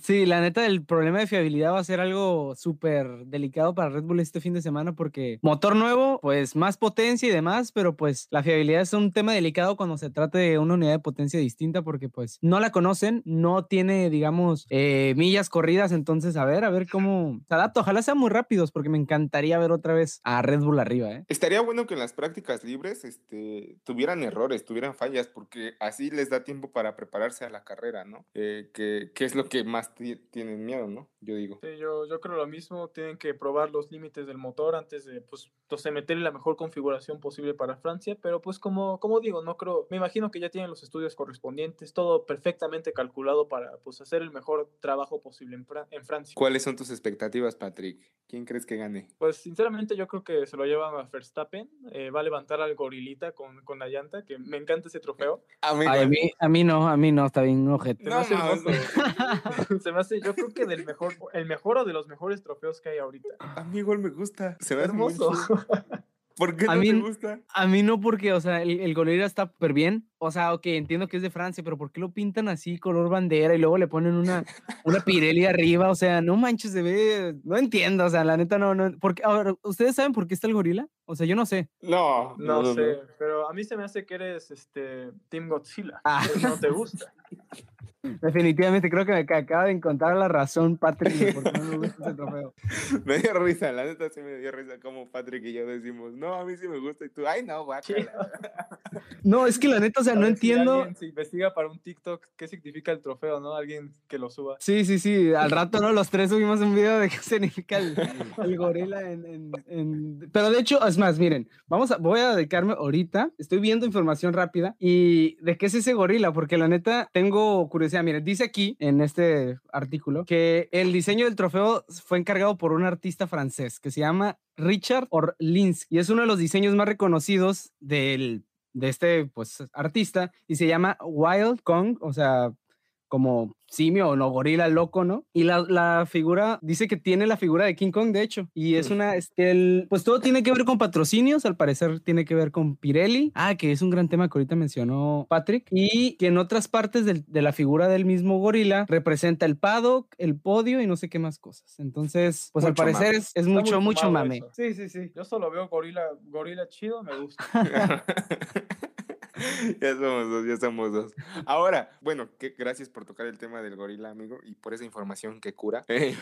Sí, la neta, el problema de fiabilidad va a ser algo súper delicado para Red Bull este fin de semana porque motor nuevo, pues más potencia y demás, pero pues la fiabilidad es un tema delicado cuando se trate de una unidad de potencia distinta porque pues no la conocen, no tiene, digamos, eh, millas corridas, entonces a ver, a ver cómo se adapta. Ojalá sean muy rápidos porque me encantaría ver otra vez a Red Bull arriba, ¿eh? Estaría bueno que en las prácticas libres este, tuvieran errores, tuvieran fallas, porque así les da tiempo para prepararse a la carrera, ¿no? Eh, que, que es lo que más ti- tienen miedo, ¿no? Yo digo. Sí, yo, yo creo lo mismo, tienen que probar los límites del motor antes de, pues, entonces meterle la mejor configuración posible para Francia, pero pues como, como digo, no creo, me imagino que ya tienen los estudios correspondientes, todo perfectamente calculado para, pues, hacer el mejor trabajo posible en, Fra- en Francia. ¿Cuáles son tus expectativas, Patrick? ¿Quién crees que gane? Pues sinceramente yo creo que se lo llevan a Verstappen, eh, va a levantar al gorilita con, con la llanta, que me encanta ese trofeo. Ay, a, mí, a mí no, a mí no, está bien, ojete. Se me No, hace hermoso. se me hace, yo creo que del mejor, el mejor o de los mejores trofeos que hay ahorita. amigo, él me gusta. Se me hace muy Hermoso. ¿Por qué A no mí- te gusta? A mí no porque, o sea, el, el gorila está súper bien. O sea, ok, entiendo que es de Francia, pero ¿por qué lo pintan así, color bandera, y luego le ponen una, una Pirelli arriba? O sea, no manches, se ve... No entiendo, o sea, la neta no... no porque, ahora, ¿ustedes saben por qué está el gorila? O sea, yo no sé. No, No, sé, pero a mí se me hace que eres este Team Godzilla. Ah. No te gusta. Definitivamente creo que me ca- acaba de encontrar la razón, Patrick, por qué no me gusta ese trofeo. Me dio risa, la neta sí me dio risa como Patrick y yo decimos, no, a mí sí me gusta y tú, ay no, guácala. No, es que la neta, o sea, A no si entiendo... alguien se investiga para un TikTok qué significa el trofeo, ¿no? Alguien que lo suba. Sí, sí, sí. Al rato, ¿no? Los tres subimos un video de qué significa el, el gorila en, en- en- Pero de hecho, es más, miren, vamos a, voy a dedicarme ahorita. Estoy viendo información rápida y de qué es ese gorila, porque la neta tengo curiosidad. Miren, dice aquí en este artículo que el diseño del trofeo fue encargado por un artista francés que se llama Richard Orlinski y es uno de los diseños más reconocidos del de este pues artista y se llama Wild Kong, o sea, como simio o no gorila loco, ¿no? Y la, la figura dice que tiene la figura de King Kong, de hecho, y es una, este, el, pues todo tiene que ver con patrocinios, al parecer tiene que ver con Pirelli, ah, que es un gran tema que ahorita mencionó Patrick, y que en otras partes del- de la figura del mismo gorila representa el paddock, el podio y no sé qué más cosas. Entonces, pues al parecer mame. es, es mucho, mucho mame. eso. Sí, sí, sí. Yo solo veo gorila, gorila chido, me gusta. ya somos dos, ya somos dos. Ahora, bueno, que, gracias por tocar el tema del gorila, amigo, y por esa información que cura. Eh,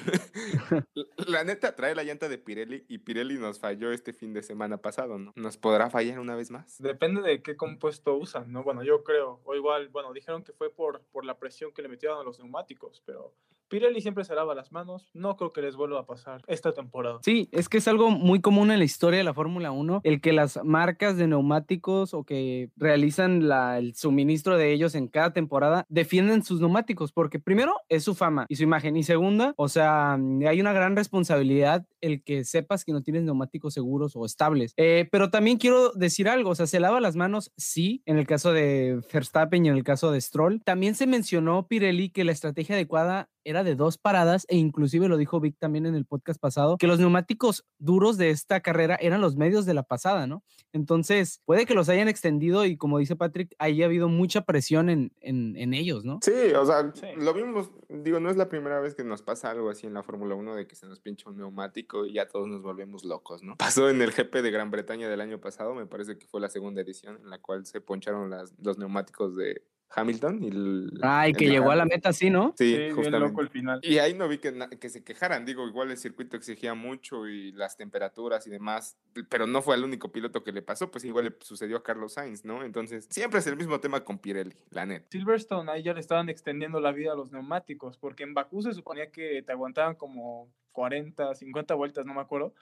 la- la neta, trae la llanta de Pirelli y Pirelli nos falló este fin de semana pasado, ¿no? ¿Nos podrá fallar una vez más? Depende de qué compuesto usan, ¿no? Bueno, yo creo. O igual, bueno, dijeron que fue por, por la presión que le metieron a los neumáticos, pero Pirelli siempre se lava las manos. No creo que les vuelva a pasar esta temporada. Sí, es que es algo muy común en la historia de la Fórmula 1, el que las marcas de neumáticos o que realizan el suministro de ellos en cada temporada defienden sus neumáticos, porque primero es su fama y su imagen, y segunda, o sea, hay una gran responsabilidad el que sepas que no tienes neumáticos seguros o estables. Eh, pero también quiero decir algo, o sea, se lava las manos, sí, en el caso de Verstappen y en el caso de Stroll. También se mencionó Pirelli que la estrategia adecuada era de dos paradas e inclusive lo dijo Vic también en el podcast pasado, que los neumáticos duros de esta carrera eran los medios de la pasada, ¿no? Entonces, puede que los hayan extendido y como dice Patrick, haya habido mucha presión en, en, en ellos, ¿no? Sí, o sea, Sí. lo vimos, digo, no es la primera vez que nos pasa algo así en la Fórmula 1 de que se nos pincha un neumático y ya todos nos volvemos locos, ¿no? Pasó en el GP de Gran Bretaña del año pasado, me parece que fue la segunda edición en la cual se poncharon las, los neumáticos de Hamilton y el, Ay, el que llegó a la meta así, ¿no? Sí, Sí, bien justamente. loco el final. Y ahí no vi que, que se quejaran, digo, igual el circuito exigía mucho y las temperaturas y demás, pero no fue el único piloto que le pasó, pues igual le sucedió a Carlos Sainz, ¿no? Entonces, siempre es el mismo tema con Pirelli, la neta. Silverstone ahí ya le estaban extendiendo la vida a los neumáticos, porque en Bakú se suponía que te aguantaban como 40, 50 vueltas, no me acuerdo.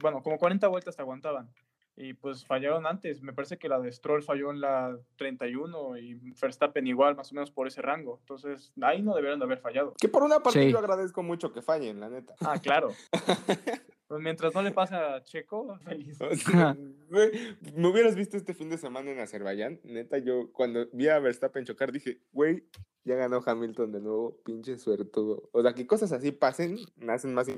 Bueno, como 40 vueltas te aguantaban. Y pues fallaron antes. Me parece que la de Stroll falló en la 31 y Verstappen igual, más o menos por ese rango. Entonces, ahí no deberían de haber fallado. Que por una parte Sí. yo agradezco mucho que fallen, la neta. Ah, claro. Pues mientras no le pase a Checo, feliz. O sea, güey, me hubieras visto este fin de semana en Azerbaiyán. Neta, yo cuando vi a Verstappen chocar dije, güey, ya ganó Hamilton de nuevo, pinche suertudo. O sea, que cosas así pasen, me hacen más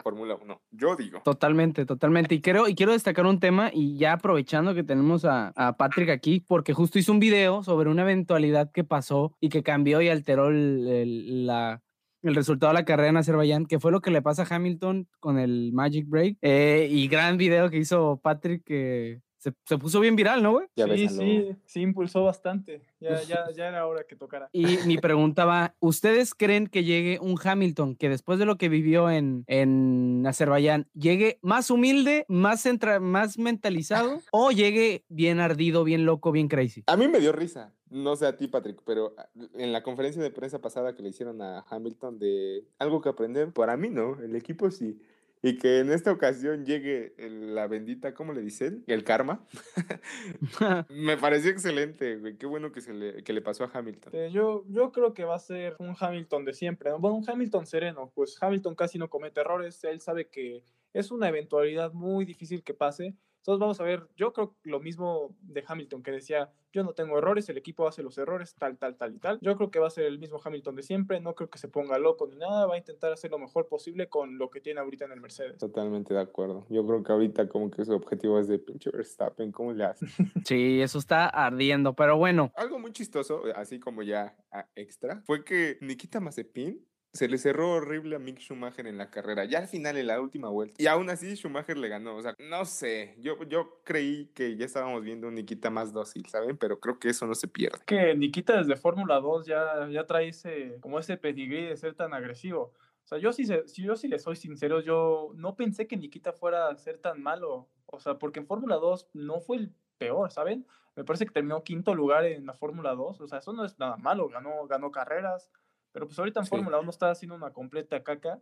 Fórmula 1. Yo digo. Totalmente, totalmente. Y quiero, y quiero destacar un tema, y ya aprovechando que tenemos a, a Patrick aquí, porque justo hizo un video sobre una eventualidad que pasó y que cambió y alteró el, el- la, el resultado de la carrera en Azerbaiyán, que fue lo que le pasa a Hamilton con el Magic Break. Eh, y gran video que hizo Patrick, que se, se puso bien viral, ¿no, güey? Sí, sí, sí impulsó bastante. Ya, ya, ya era hora que tocara. Y mi pregunta va, ¿ustedes creen que llegue un Hamilton que después de lo que vivió en, en Azerbaiyán, llegue más humilde, más, centra- más mentalizado o llegue bien ardido, bien loco, bien crazy? A mí me dio risa, no sé a ti, Patrick, pero ah, en la conferencia de prensa pasada que le hicieron a Hamilton de algo que aprender, para mí no, el equipo sí. Y que en esta ocasión llegue el- la bendita, ¿cómo le dicen? El karma. me pareció excelente, güey. Qué bueno que, se le, que le pasó a Hamilton. Eh, yo, yo creo que va a ser un Hamilton de siempre. ¿no? Bueno, un Hamilton sereno. Pues Hamilton casi no comete errores. Él sabe que es una eventualidad muy difícil que pase, Entonces vamos a ver, yo creo lo mismo de Hamilton que decía, yo no tengo errores, el equipo hace los errores, tal, tal, tal y tal. Yo creo que va a ser el mismo Hamilton de siempre, no creo que se ponga loco ni nada, va a intentar hacer lo mejor posible con lo que tiene ahorita en el Mercedes. Totalmente de acuerdo. Yo creo que ahorita como que su objetivo es de pinche Verstappen, ¿cómo le hace? Sí, eso está ardiendo, pero bueno. Algo muy chistoso, así como ya ah, extra, fue que Nikita Mazepin se le cerró horrible a Mick Schumacher en la carrera, ya al final, en la última vuelta. Y aún así Schumacher le ganó. O sea, no sé, yo, yo creí que ya estábamos viendo un Nikita más dócil, ¿saben? Pero creo que eso no se pierde. Que Nikita desde Fórmula 2 ya, ya trae ese, como ese pedigrí de ser tan agresivo. O sea, yo sí, si yo sí le soy sincero, yo no pensé que Nikita fuera a ser tan malo. O sea, porque en Fórmula 2 no fue el peor, ¿saben? Me parece que terminó quinto lugar en la Fórmula 2. O sea, eso no es nada malo. Ganó, ganó carreras pero pues ahorita en Fórmula 1 está haciendo una completa caca.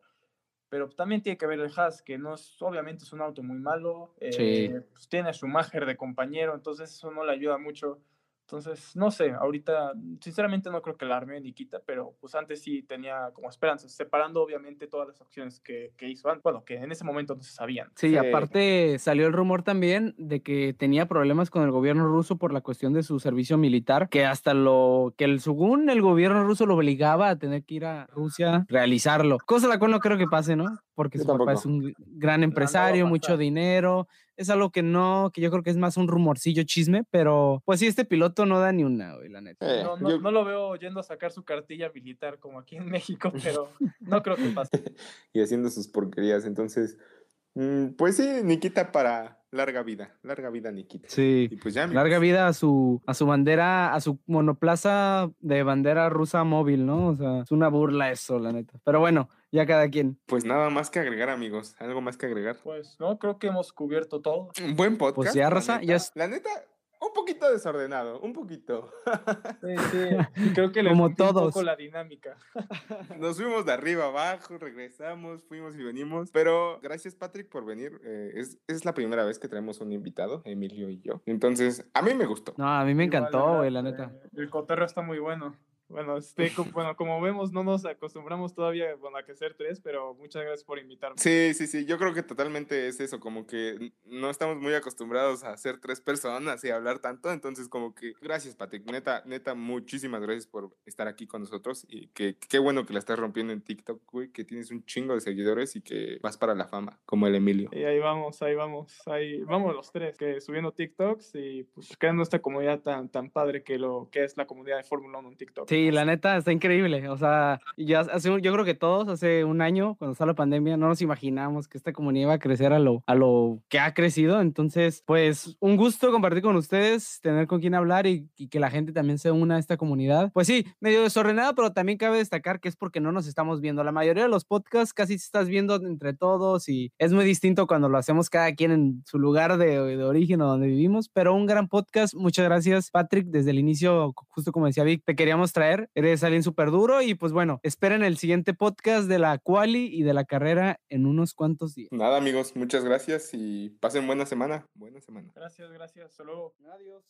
Pero también tiene que ver el Haas, que no es, obviamente es un auto muy malo. Eh, pues tiene a Schumacher de compañero, entonces eso no le ayuda mucho. Entonces, no sé, ahorita, sinceramente no creo que la arme Nikita, pero pues antes sí tenía como esperanzas, separando obviamente todas las acciones que, que hizo antes, bueno, que en ese momento no se sabían. Sí, aparte salió el rumor también de que tenía problemas con el gobierno ruso por la cuestión de su servicio militar, que hasta lo que el, según el gobierno ruso lo obligaba a tener que ir a Rusia realizarlo, cosa la cual no creo que pase, ¿no? Porque su papá es un gran empresario, mucho dinero, es algo que no, que yo creo que es más un rumorcillo chisme, pero pues sí, este piloto no da ni una, güey, la neta. Eh, no, no, lo veo yendo a sacar su cartilla militar como aquí en México, pero no creo que pase. y haciendo sus porquerías, entonces, mm, pues sí, Nikita para larga vida, larga vida Nikita. Sí, pues larga vida a su, a su bandera, a su monoplaza de bandera rusa móvil, ¿no? O sea, es una burla eso, la neta. Pero bueno, ya cada quien. Pues nada más que agregar, amigos. ¿Algo más que agregar? Pues no, creo que hemos cubierto todo. Un buen podcast. Pues ya, Raza, ya es... La neta, un poquito desordenado, un poquito. Sí, sí. Creo que le Como todos. un poco la dinámica. Nos fuimos de arriba abajo, regresamos, fuimos y venimos. Pero gracias, Patrick, por venir. Eh, es, es, la primera vez que traemos un invitado, Emilio y yo. Entonces, a mí me gustó. No, a mí me encantó, güey, la neta. El coterro está muy bueno. Bueno, este, como, bueno, como vemos, no nos acostumbramos todavía bueno, a que ser tres, pero muchas gracias por invitarme. Sí, sí, sí, yo creo que totalmente es eso, como que no estamos muy acostumbrados a ser tres personas y hablar tanto, entonces como que gracias, Patrick, neta, neta, muchísimas gracias por estar aquí con nosotros y que qué bueno que la estás rompiendo en TikTok, güey, que tienes un chingo de seguidores y que vas para la fama, como el Emilio. Y ahí vamos, ahí vamos, ahí vamos los tres, que subiendo TikToks y pues creando esta comunidad tan, tan padre que lo que es la comunidad de Fórmula 1 en TikTok. Sí, La neta está increíble. O sea, ya hace, yo creo que todos hace un año, cuando estaba la pandemia, no nos imaginamos que esta comunidad iba a crecer a lo, a lo que ha crecido. Entonces, pues un gusto compartir con ustedes, tener con quien hablar y, que la gente también se una a esta comunidad. Pues sí, medio desordenada, pero también cabe destacar que es porque no nos estamos viendo. La mayoría de los podcasts casi se estás viendo entre todos y es muy distinto cuando lo hacemos cada quien en su lugar de, de origen o donde vivimos. Pero un gran podcast. Muchas gracias, Patrick. Desde el inicio, justo como decía Vic, te queríamos traer Eres alguien súper duro y pues bueno, esperen el siguiente podcast de la quali y de la carrera en unos cuantos días. Nada amigos, muchas gracias y pasen buena semana. Buena semana. Gracias, gracias. Hasta luego. Adiós.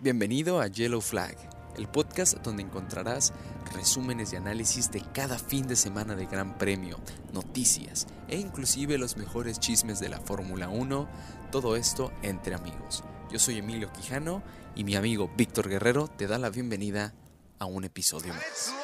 Bienvenido a Yellow Flag el podcast donde encontrarás resúmenes y análisis de cada fin de semana de Gran Premio, noticias e inclusive los mejores chismes de la Fórmula 1, todo esto entre amigos. Yo soy Emilio Quijano y mi amigo Víctor Guerrero te da la bienvenida a un episodio más.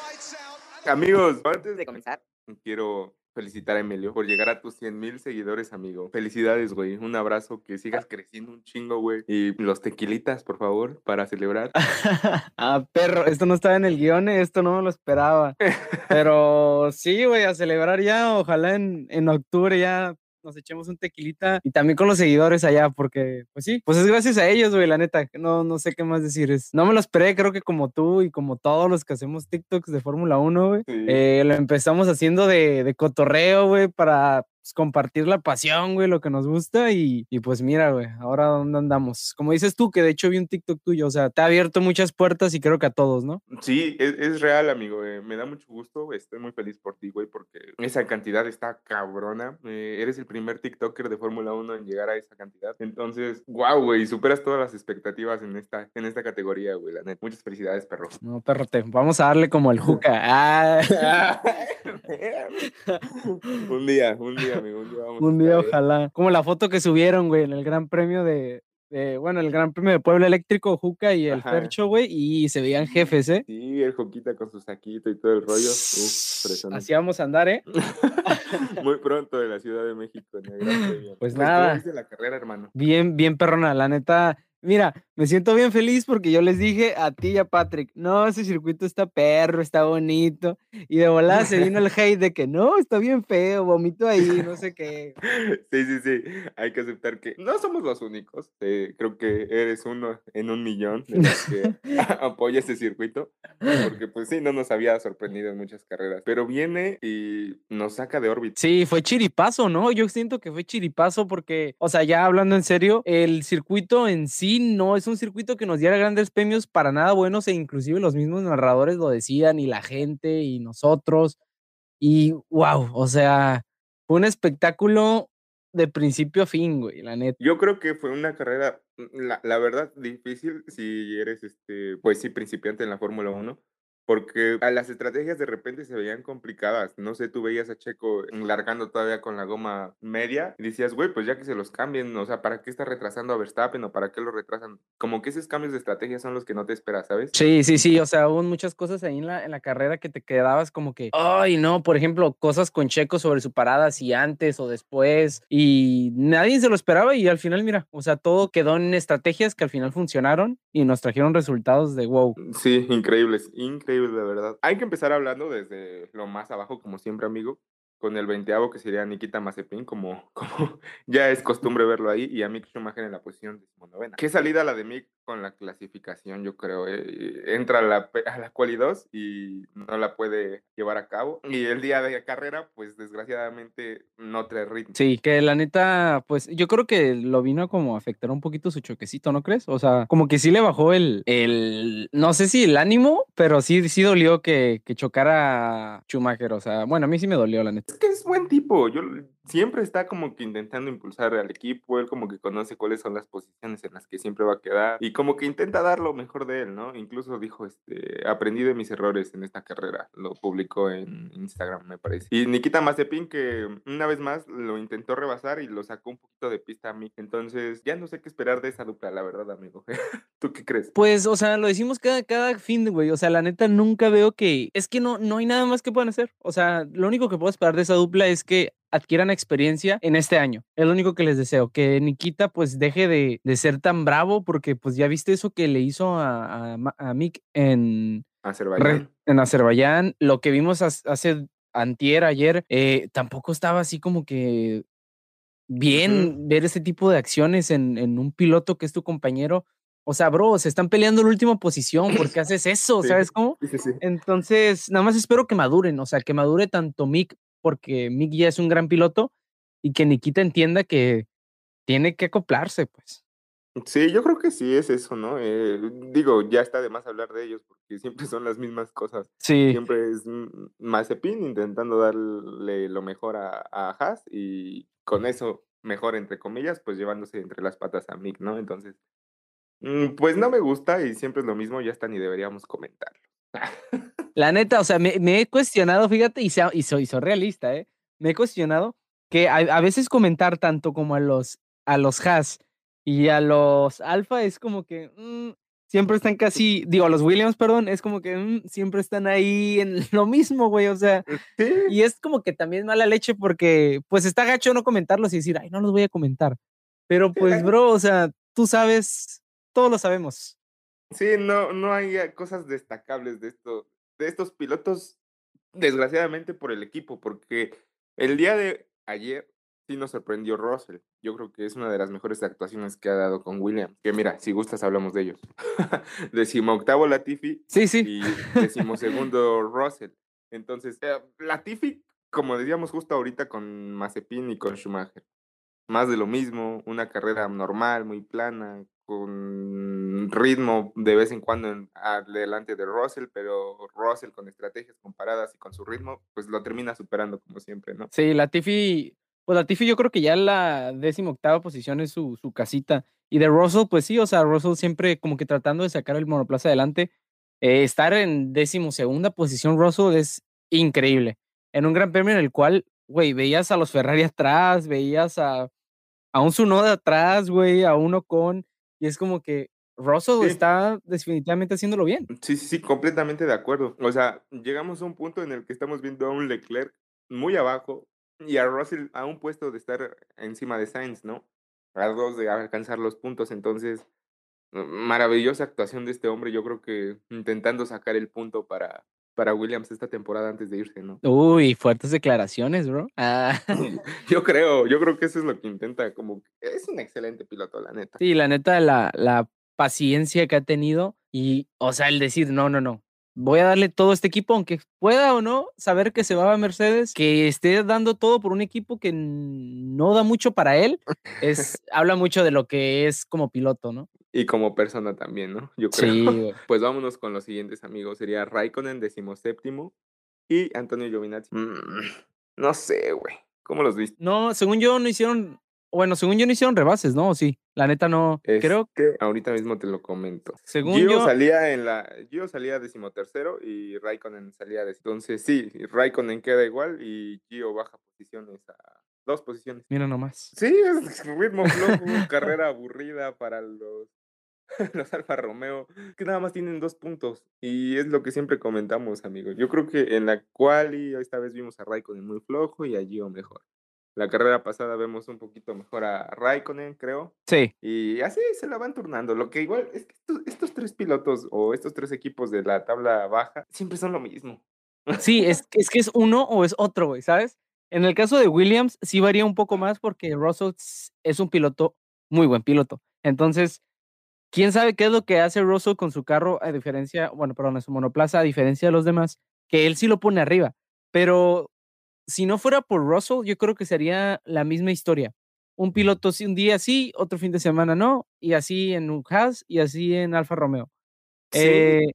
Amigos, antes de comenzar, quiero felicitar a Emilio por llegar a tus 100 mil seguidores, amigo. Felicidades, güey. Un abrazo, que sigas creciendo un chingo, güey. Y los tequilitas, por favor, para celebrar. ah, perro, esto no estaba en el guion, eh, esto no me lo esperaba. Pero sí, güey, a celebrar ya, ojalá en, en octubre ya nos echemos un tequilita. Y también con los seguidores allá, porque pues sí, pues es gracias a ellos, güey, la neta, no, no sé qué más decir, es, no me lo esperé, creo que como tú y como todos los que hacemos TikToks de Fórmula 1, güey, eh, lo empezamos haciendo de, de cotorreo, güey, para pues, compartir la pasión, güey, lo que nos gusta y, y pues mira, güey, ahora dónde andamos. Como dices tú, que de hecho vi un TikTok tuyo, o sea, te ha abierto muchas puertas y creo que a todos, ¿no? Sí, es, es real, amigo. eh, me da mucho gusto. güey, Estoy muy feliz por ti, güey, porque esa cantidad está cabrona. eh, eres el primer TikToker de Fórmula 1 en llegar a esa cantidad. Entonces, wow, güey, superas todas las expectativas en esta, en esta categoría, güey, la neta. Muchas felicidades, perro. No, perrote, vamos a darle como el juca. Ah, un día, un día, amigo, un día vamos un ojalá. Como la foto que subieron, güey, en el Gran Premio de, de- bueno, el Gran Premio de Pueblo Eléctrico, Juca y el Ajá. Fercho, güey, y se veían jefes, ¿eh? Sí, el Joquita con su saquito y todo el rollo. Uf, impresionante. Así vamos a andar, ¿eh? Muy pronto de la Ciudad de México en el Gran Premio. Pues ¿cómo nada. la carrera, hermano? Bien, bien perrona, la neta. Mira, me siento bien feliz porque yo les dije a ti y a Patrick, no, ese circuito está perro, está bonito. Y de volada se vino el hate de que no, está bien feo, vomito ahí, no sé qué. Sí, sí, sí. Hay que aceptar que no somos los únicos. eh, creo que eres uno en un millón de los que apoya este circuito. Porque, pues sí, no nos había sorprendido en muchas carreras. Pero viene y nos saca de órbita. Sí, fue chiripazo, ¿no? Yo siento que fue chiripazo porque, o sea, ya hablando en serio, el circuito en sí no es un circuito que nos diera grandes premios para nada buenos e inclusive los mismos narradores lo decían y la gente y nosotros. Y wow, o sea, fue un espectáculo de principio a fin, güey, la neta. Yo creo que fue una carrera, mm, la, la verdad, difícil si eres, este, pues sí, principiante en la Fórmula 1, porque a las estrategias de repente se veían complicadas. No sé, tú veías a Checo largando todavía con la goma media y decías, güey, pues ya que se los cambien, o sea, ¿para qué está retrasando a Verstappen o para qué lo retrasan? Como que esos cambios de estrategia son los que no te esperas, ¿sabes? Sí, sí, sí, o sea, hubo muchas cosas ahí en la, en la carrera que te quedabas como que, ay, no, por ejemplo, cosas con Checo sobre su parada, si antes o después, y nadie se lo esperaba y al final, mira, o sea, todo quedó en estrategias que al final funcionaron y nos trajeron resultados de wow. Sí, increíbles, de verdad. Hay que empezar hablando desde lo más abajo, como siempre, amigo, con el veinteavo que sería Nikita Mazepin, como, como ya es costumbre verlo ahí, y a Mick Schumacher en la posición decimonovena. Qué salida la de Mick con la clasificación, yo creo. eh, Entra a la, a la quali 2 y no la puede llevar a cabo. Y el día de carrera, pues desgraciadamente no trae ritmo. Sí, que la neta, pues yo creo que lo vino como a afectar un poquito su choquecito, ¿no crees? O sea, como que sí le bajó el, el no sé si el ánimo, pero sí, sí dolió que, que chocara Schumacher, o sea, bueno, a mí sí me dolió, la neta. Es que es buen tipo. Yo siempre está como que intentando impulsar al equipo. Él como que conoce cuáles son las posiciones en las que siempre va a quedar. Y como que intenta dar lo mejor de él, ¿no? Incluso dijo, este, aprendí de mis errores en esta carrera. Lo publicó en Instagram, me parece. Y Nikita Mazepin que una vez más lo intentó rebasar y lo sacó un poquito de pista a mí. Entonces ya no sé qué esperar de esa dupla, la verdad, amigo. ¿Tú qué crees? Pues, o sea, lo decimos cada, cada fin, güey. O sea, la neta nunca veo que. Es que no, no hay nada más que puedan hacer. O sea, lo único que puedo esperar de esa dupla es que adquieran experiencia en este año. Es lo único que les deseo. Que Nikita, pues, deje de, de ser tan bravo, porque, pues, ya viste eso que le hizo a, a, Mick en, Azerbaiyán. En Azerbaiyán, lo que vimos hace antier, ayer, eh, tampoco estaba así como que bien ver ese tipo de acciones en, en un piloto que es tu compañero. O sea, bro, se están peleando la última posición, ¿por qué haces eso? Sí. ¿Sabes cómo? Sí, sí, sí. Entonces, nada más espero que maduren, o sea, que madure tanto Mick, porque Mick ya es un gran piloto, y que Nikita entienda que tiene que acoplarse, pues. Sí, yo creo que sí es eso, ¿no? Eh, digo, ya está de más hablar de ellos porque siempre son las mismas cosas. Sí. Siempre es Mazepin intentando darle lo mejor a, a Haas y con eso, mejor entre comillas, pues llevándose entre las patas a Mick, ¿no? Entonces, mm, pues no me gusta y siempre es lo mismo, ya está ni deberíamos comentarlo. La neta, o sea, me, me he cuestionado, fíjate, y, sea- y soy, soy realista, ¿eh? Me he cuestionado que a, a veces comentar tanto como a los, a los Haas y a los Alfa es como que mm, siempre están casi, digo, a los Williams, perdón, es como que mm, siempre están ahí en lo mismo, güey, o sea, Sí, y es como que también mala leche porque, pues, está gacho no comentarlos y decir, ay, no los voy a comentar. Pero, pues, bro, o sea, tú sabes, todos lo sabemos. sí, no, no hay eh, cosas destacables de esto, de estos pilotos, desgraciadamente por el equipo, porque el día de ayer sí nos sorprendió Russell. Yo creo que es una de las mejores actuaciones que ha dado con William. Que mira, si gustas hablamos de ellos. Decimoctavo Latifi Sí, sí. y decimosegundo Russell. Entonces, eh, Latifi como decíamos justo ahorita con Mazepin y con Schumacher, más de lo mismo, una carrera normal, muy plana, con ritmo de vez en cuando en, adelante de Russell, pero Russell con estrategias comparadas y con su ritmo, pues lo termina superando como siempre, ¿no? Sí, Latifi, pues Latifi yo creo que ya la décima octava posición es su, su casita. Y de Russell, pues sí, o sea, Russell siempre como que tratando de sacar el monoplaza adelante. Eh, estar en décimo segunda posición, Russell, es increíble. En un gran premio en el cual, güey, veías a los Ferrari atrás, veías a, a un Tsunoda atrás, güey, a uno con y es como que Russell está definitivamente haciéndolo bien. Sí, sí, sí, completamente de acuerdo. O sea, llegamos a un punto en el que estamos viendo a un Leclerc muy abajo y a Russell a un puesto de estar encima de Sainz, ¿no? A dos de alcanzar los puntos. Entonces, maravillosa actuación de este hombre. Yo creo que intentando sacar el punto para, para Williams esta temporada antes de irse, ¿no? Uy, fuertes declaraciones, bro. Ah. yo creo, yo creo que eso es lo que intenta, como es un excelente piloto, la neta. Sí, la neta, la, la paciencia que ha tenido y, o sea, el decir, no, no, no, voy a darle todo a este equipo, aunque pueda o no, saber que se va a Mercedes, que esté dando todo por un equipo que no da mucho para él, es, habla mucho de lo que es como piloto, ¿no? Y como persona también, ¿no? Yo creo. Sí, pues vámonos con los siguientes amigos. Sería Raikkonen, decimoséptimo, y Antonio Giovinazzi. Mm, no sé, güey. ¿Cómo los viste? No, según yo no hicieron bueno, según yo no hicieron rebases, ¿no? Sí, la neta no. creo que ahorita mismo te lo comento. Según Gio yo salía en la Gio salía decimotercero y Raikkonen salía de entonces sí, Raikkonen queda igual y Gio baja posiciones a dos posiciones. Mira nomás. Sí, es ritmo flojo, carrera aburrida para los los Alfa Romeo, que nada más tienen dos puntos. Y es lo que siempre comentamos, amigos. Yo creo que en la cual y esta vez vimos a Raikkonen muy flojo y a Gio mejor. La carrera pasada vemos un poquito mejor a Raikkonen, creo. Sí. Y así se la van turnando. Lo que igual es que estos, tres pilotos o estos tres equipos de la tabla baja siempre son lo mismo. Sí, es, es que es uno o es otro, güey, ¿sabes? En el caso de Williams sí varía un poco más porque Russell es un piloto, muy buen piloto. Entonces, quién sabe qué es lo que hace Russell con su carro a diferencia, bueno, perdón, en su monoplaza a diferencia de los demás, que él sí lo pone arriba. Pero si no fuera por Russell, yo creo que sería la misma historia. Un piloto un día sí, otro fin de semana no, y así en Haas y así en Alfa Romeo. Eh,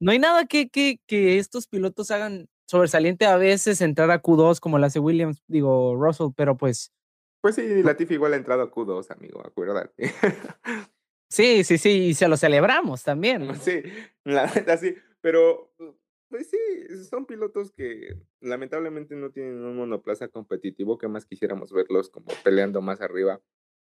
no hay nada que, que, que, estos pilotos hagan sobresaliente a veces entrar a Q2 como lo hace Williams, digo Russell, pero pues. Pues sí, Latifi igual ha entrado a Q2, amigo, acuérdate. sí, sí, sí, y se lo celebramos también. Sí, la verdad sí, pero pues sí, son pilotos que lamentablemente no tienen un monoplaza competitivo, que más quisiéramos verlos como peleando más arriba.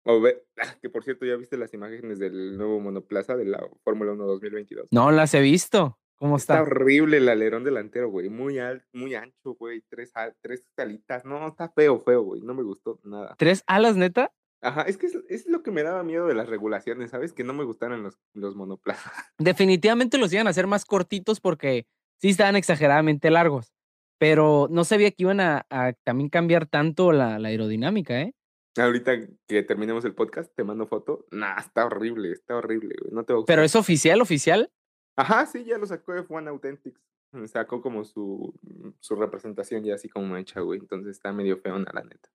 O que por cierto, ¿ya viste las imágenes del nuevo monoplaza de la Fórmula 1 2022? No las he visto. ¿Cómo está? Está horrible el alerón delantero, güey. Muy alto, muy ancho, güey. Tres, tres alitas. No, está feo, feo, güey. No me gustó nada. ¿Tres alas, neta? Ajá, es que es, lo que me daba miedo de las regulaciones, ¿sabes? Que no me gustaran los, los monoplazas. Definitivamente los iban a hacer más cortitos porque sí estaban exageradamente largos, pero no sabía que iban a, también cambiar tanto la, aerodinámica, ¿eh? Ahorita que terminemos el podcast, te mando foto. Nah, está horrible, está horrible, güey. No te ¿Pero es oficial, oficial? Ajá, sí, ya lo sacó F1 Authentics. Sacó como su, su representación ya así como hecha, güey. Entonces está medio feo, la neta.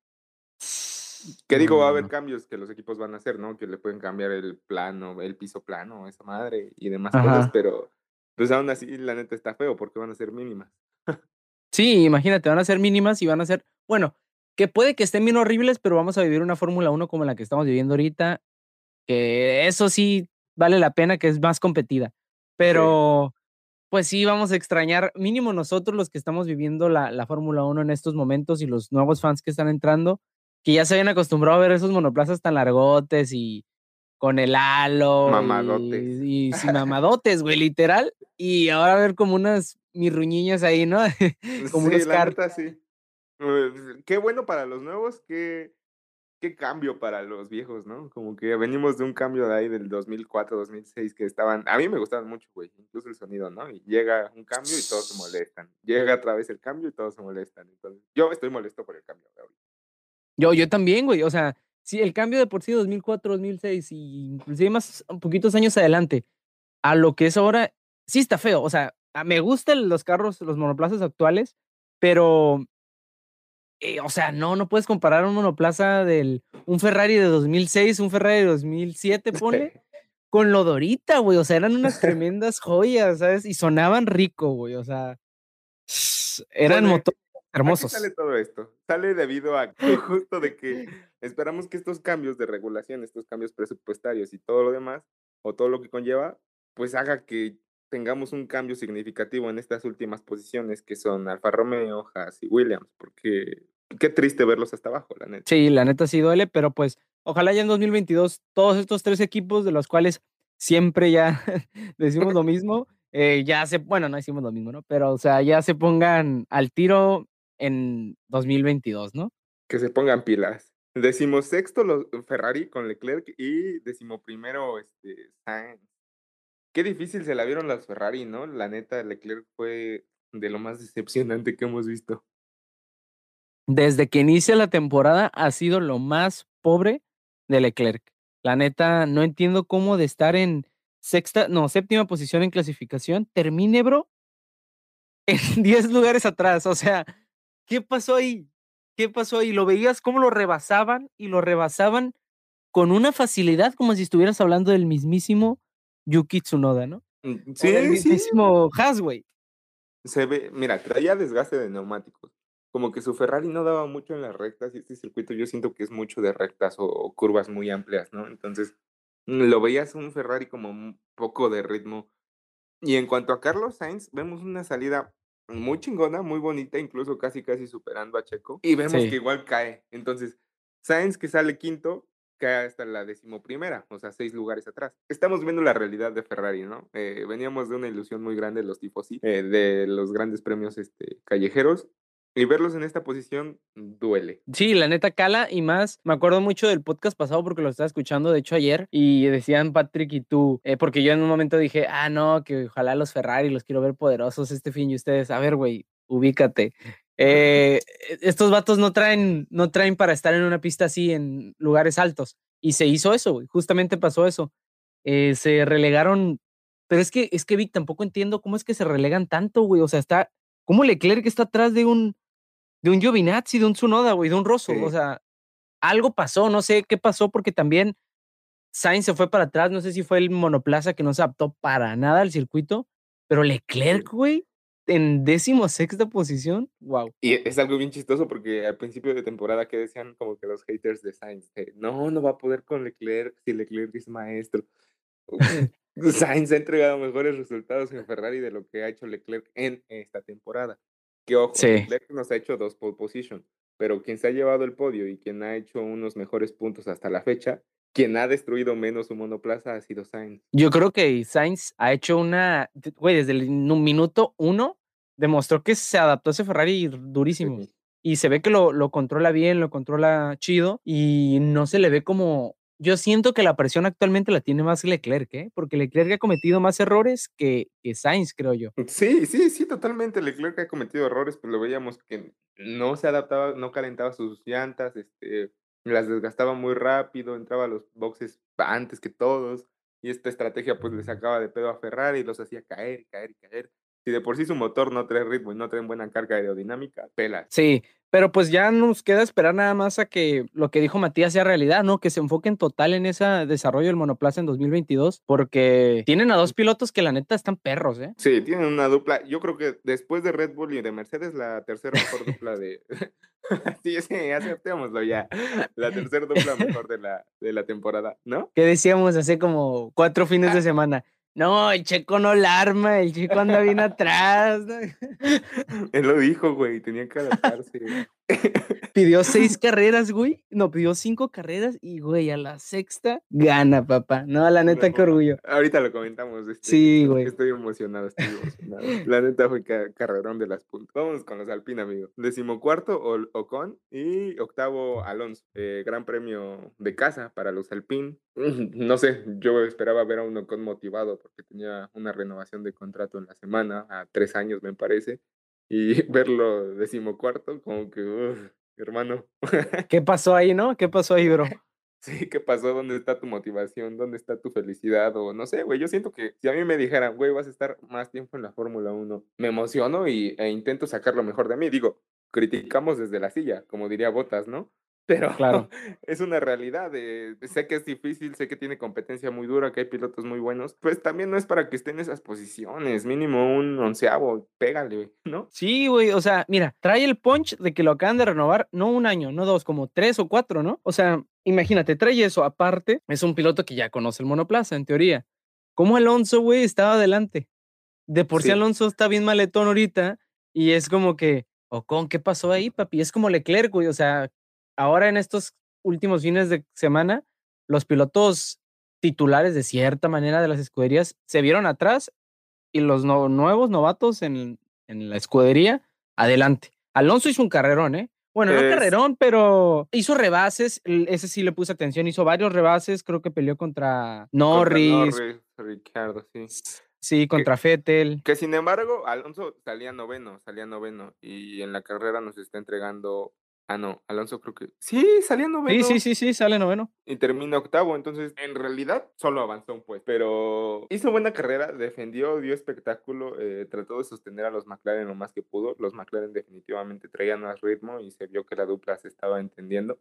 Que digo, va a haber cambios que los equipos van a hacer, ¿no? Que le pueden cambiar el plano, el piso plano, esa madre y demás cosas, pero pues aún así, la neta está feo porque van a ser mínimas. sí, imagínate, van a ser mínimas y van a ser, bueno, que puede que estén bien horribles, pero vamos a vivir una Fórmula 1 como la que estamos viviendo ahorita, que eso sí vale la pena, que es más competida. Pero, pues sí, vamos a extrañar, mínimo nosotros los que estamos viviendo la, la Fórmula 1 en estos momentos y los nuevos fans que están entrando, que ya se habían acostumbrado a ver esos monoplazas tan largotes y con el halo. Mamadotes. Y, sin mamadotes, güey, literal. Y ahora ver como unas mirruñiñas ahí, ¿no? como sí, unas cartas. Sí. Qué bueno para los nuevos, qué, qué cambio para los viejos, ¿no? Como que venimos de un cambio de ahí del 2004, 2006 que estaban, a mí me gustaban mucho, güey, incluso el sonido, ¿no? Y llega un cambio y todos se molestan. Llega otra vez el cambio y todos se molestan. Entonces, yo estoy molesto por el cambio de ahorita. Yo, yo también, güey, o sea, Sí, el cambio de por sí 2004, 2006 y inclusive más poquitos años adelante a lo que es ahora, sí está feo. O sea, me gustan los carros, los monoplazas actuales, pero eh, o sea, no, no puedes comparar un monoplaza del, un Ferrari de 2006, un Ferrari de 2007, ponle, con lo Dorita, güey, o sea, eran unas tremendas joyas, ¿sabes? Y sonaban rico, güey, o sea, eran motores ¿A qué hermosos. sale todo esto? Sale debido a que justo de que esperamos que estos cambios de regulación, estos cambios presupuestarios y todo lo demás, o todo lo que conlleva, pues haga que tengamos un cambio significativo en estas últimas posiciones que son Alfa Romeo, Haas y Williams, porque qué triste verlos hasta abajo, la neta. Sí, la neta sí duele, pero pues ojalá ya en 2022 todos estos tres equipos de los cuales siempre ya decimos lo mismo, eh, ya se, bueno, no decimos lo mismo, ¿no? Pero o sea, ya se pongan al tiro en 2022, ¿no? Que se pongan pilas. Decimos sexto los Ferrari con Leclerc y decimoprimero este, Sainz. Qué difícil se la vieron las Ferrari, ¿no? La neta, Leclerc fue de lo más decepcionante que hemos visto. Desde que inicia la temporada ha sido lo más pobre de Leclerc. La neta, no entiendo cómo de estar en sexta, no, séptima posición en clasificación, termine, bro, en 10 lugares atrás. O sea, ¿qué pasó ahí? ¿Qué pasó ahí? Lo veías cómo lo rebasaban y lo rebasaban con una facilidad como si estuvieras hablando del mismísimo Yuki Tsunoda, ¿no? Mm, O del Sí, sí. mismísimo Haas, güey. Se ve, mira, traía desgaste de neumáticos. Como que su Ferrari no daba mucho en las rectas y este circuito yo siento que es mucho de rectas o, o curvas muy amplias, ¿no? Entonces, mm, lo veías un Ferrari como un poco de ritmo. Y en cuanto a Carlos Sainz, vemos una salida muy chingona, muy bonita, incluso casi casi superando a Checo. Y vemos Sí. que igual cae. Entonces, Sainz que sale quinto, cae hasta la decimoprimera, o sea, seis lugares atrás. Estamos viendo la realidad de Ferrari, ¿no? Eh, veníamos de una ilusión muy grande los tifos, eh, de los grandes premios este, callejeros, y verlos en esta posición duele. Sí, la neta cala y más. Me acuerdo mucho del podcast pasado porque lo estaba escuchando, de hecho, ayer. Y decían Patrick y tú, eh, porque yo en un momento dije, ah, no, que ojalá los Ferrari los quiero ver poderosos este fin. Y ustedes, a ver, güey, ubícate. Eh, estos vatos no traen, no traen para estar en una pista así en lugares altos. Y se hizo eso. Justamente pasó eso. Eh, se relegaron. Pero es que, es que Vic, tampoco entiendo cómo es que se relegan tanto, güey. O sea, está. ¿Cómo Leclerc está atrás de un de un Giovinazzi, de un Tsunoda, güey, de un Rosso. Sí. O sea, algo pasó, no sé qué pasó, porque también Sainz se fue para atrás, no sé si fue el monoplaza que no se adaptó para nada al circuito, pero Leclerc, güey, en décimo sexta posición, wow. Y es algo bien chistoso porque al principio de temporada que decían como que los haters de Sainz, no, no va a poder con Leclerc si Leclerc es maestro. Sainz ha entregado mejores resultados en Ferrari de lo que ha hecho Leclerc en esta temporada. Que ojo, Sí. Nos ha hecho dos pole position, pero quien se ha llevado el podio y quien ha hecho unos mejores puntos hasta la fecha, quien ha destruido menos su monoplaza ha sido Sainz. Yo creo que Sainz ha hecho una, güey, desde el nu- minuto uno demostró que se adaptó a ese Ferrari durísimo. Sí. y se ve que lo, lo controla bien, lo controla chido y no se le ve como... Yo siento que la presión actualmente la tiene más Leclerc, ¿eh? Porque Leclerc ha cometido más errores que, que Sainz, creo yo. Sí, sí, sí, totalmente. Leclerc ha cometido errores, pues lo veíamos que no se adaptaba, no calentaba sus llantas, este, las desgastaba muy rápido, entraba a los boxes antes que todos, y esta estrategia pues le sacaba de pedo a Ferrari y los hacía caer caer caer. Si de por sí su motor no trae ritmo y no trae buena carga aerodinámica, pelas. Sí, pero pues ya nos queda esperar nada más a que lo que dijo Matías sea realidad, ¿no? Que se enfoquen total en ese desarrollo del monoplaza en 2022, porque tienen a dos pilotos que la neta están perros, ¿eh? Sí, tienen una dupla. Yo creo que después de Red Bull y de Mercedes, la tercera mejor dupla de. sí, sí, aceptémoslo ya. La tercera dupla mejor de la, de la temporada, ¿no? Que decíamos hace como cuatro fines de semana. No, el checo no la arma, el chico anda bien atrás. Él lo dijo, güey, tenía que adaptarse. Pidió seis carreras, güey. No, pidió cinco carreras y, güey, a la sexta gana, papá. No, la neta, No, qué orgullo. Ahorita lo comentamos. Este, Sí, güey. Estoy emocionado, estoy emocionado. La neta fue ca- carrerón de las puntas. Vamos con los Alpine, amigo. Decimocuarto, Ol- Ocon. Y octavo, Alonso. Eh, gran premio de casa para los Alpine. No sé, yo esperaba ver a un Ocon motivado porque tenía una renovación de contrato en la semana, a tres años me parece. Y verlo decimocuarto, como que, uf, hermano. ¿Qué pasó ahí, no? ¿Qué pasó ahí, bro? Sí, ¿qué pasó? ¿Dónde está tu motivación? ¿Dónde está tu felicidad? O no sé, güey, yo siento que si a mí me dijeran, güey, vas a estar más tiempo en la Fórmula 1, me emociono y, e intento sacar lo mejor de mí. Digo, criticamos desde la silla, como diría Botas, ¿no? Pero Claro. es una realidad. eh, sé que es difícil, sé que tiene competencia muy dura, que hay pilotos muy buenos. Pues también no es para que esté en esas posiciones. Mínimo un onceavo, pégale, ¿no? Sí, güey, o sea, mira, trae el punch de que lo acaban de renovar, no un año, no dos, como tres o cuatro, ¿no? O sea, imagínate, trae eso. Aparte, es un piloto que ya conoce el monoplaza, en teoría. ¿Cómo Alonso, güey, estaba adelante? De por sí. Sí. Alonso está bien maletón ahorita y es como que, Ocon, ¿qué pasó ahí, papi? Es como Leclerc, güey, o sea, ahora en estos últimos fines de semana, los pilotos titulares de cierta manera de las escuderías se vieron atrás y los no- nuevos novatos en, en la escudería, adelante. Alonso hizo un carrerón, ¿eh? Bueno, no carrerón, pero hizo rebases, ese sí le puse atención, hizo varios rebases, creo que peleó contra Contra Norris, Norris, Ricciardo, sí. sí, contra Fettel. Que sin embargo, Alonso salía noveno, salía noveno. Y en la carrera nos está entregando. Ah, no, Alonso creo que. Sí, salía noveno. Sí, sí, sí, sí, sale noveno. y termina octavo. Entonces, en realidad, solo avanzó un puesto. Pero hizo buena carrera, defendió, dio espectáculo, eh, trató de sostener a los McLaren lo más que pudo. Los McLaren definitivamente traían más ritmo y se vio que la dupla se estaba entendiendo.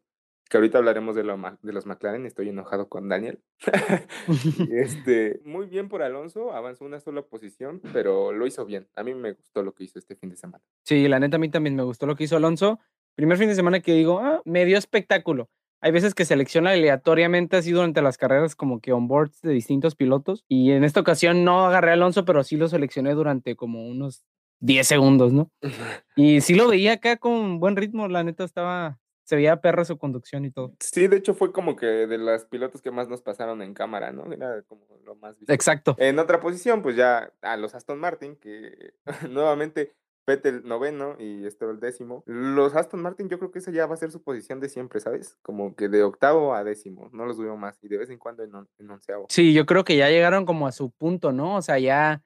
Que ahorita hablaremos de, lo de los McLaren, estoy enojado con Daniel. Este, muy bien por Alonso, avanzó una sola posición, pero lo hizo bien. A mí me gustó lo que hizo este fin de semana. Sí, la neta a mí también me gustó lo que hizo Alonso. Primer fin de semana que digo, ah, me dio espectáculo. Hay veces que selecciona aleatoriamente así durante las carreras como que onboards de distintos pilotos. Y en esta ocasión no agarré a Alonso, pero sí lo seleccioné durante como unos 10 segundos, ¿no? Y sí lo veía acá con buen ritmo, la neta estaba, se veía perra su conducción y todo. Sí, de hecho fue como que de los pilotos que más nos pasaron en cámara, ¿no? Era como lo más visto. Exacto. En otra posición, pues ya a los Aston Martin, que nuevamente Vettel noveno y Stroll décimo. Los Aston Martin yo creo que esa ya va a ser su posición de siempre, ¿sabes? Como que de octavo a décimo, no los veo más y de vez en cuando en, en onceavo. Sí, yo creo que ya llegaron como a su punto, ¿no? O sea, ya,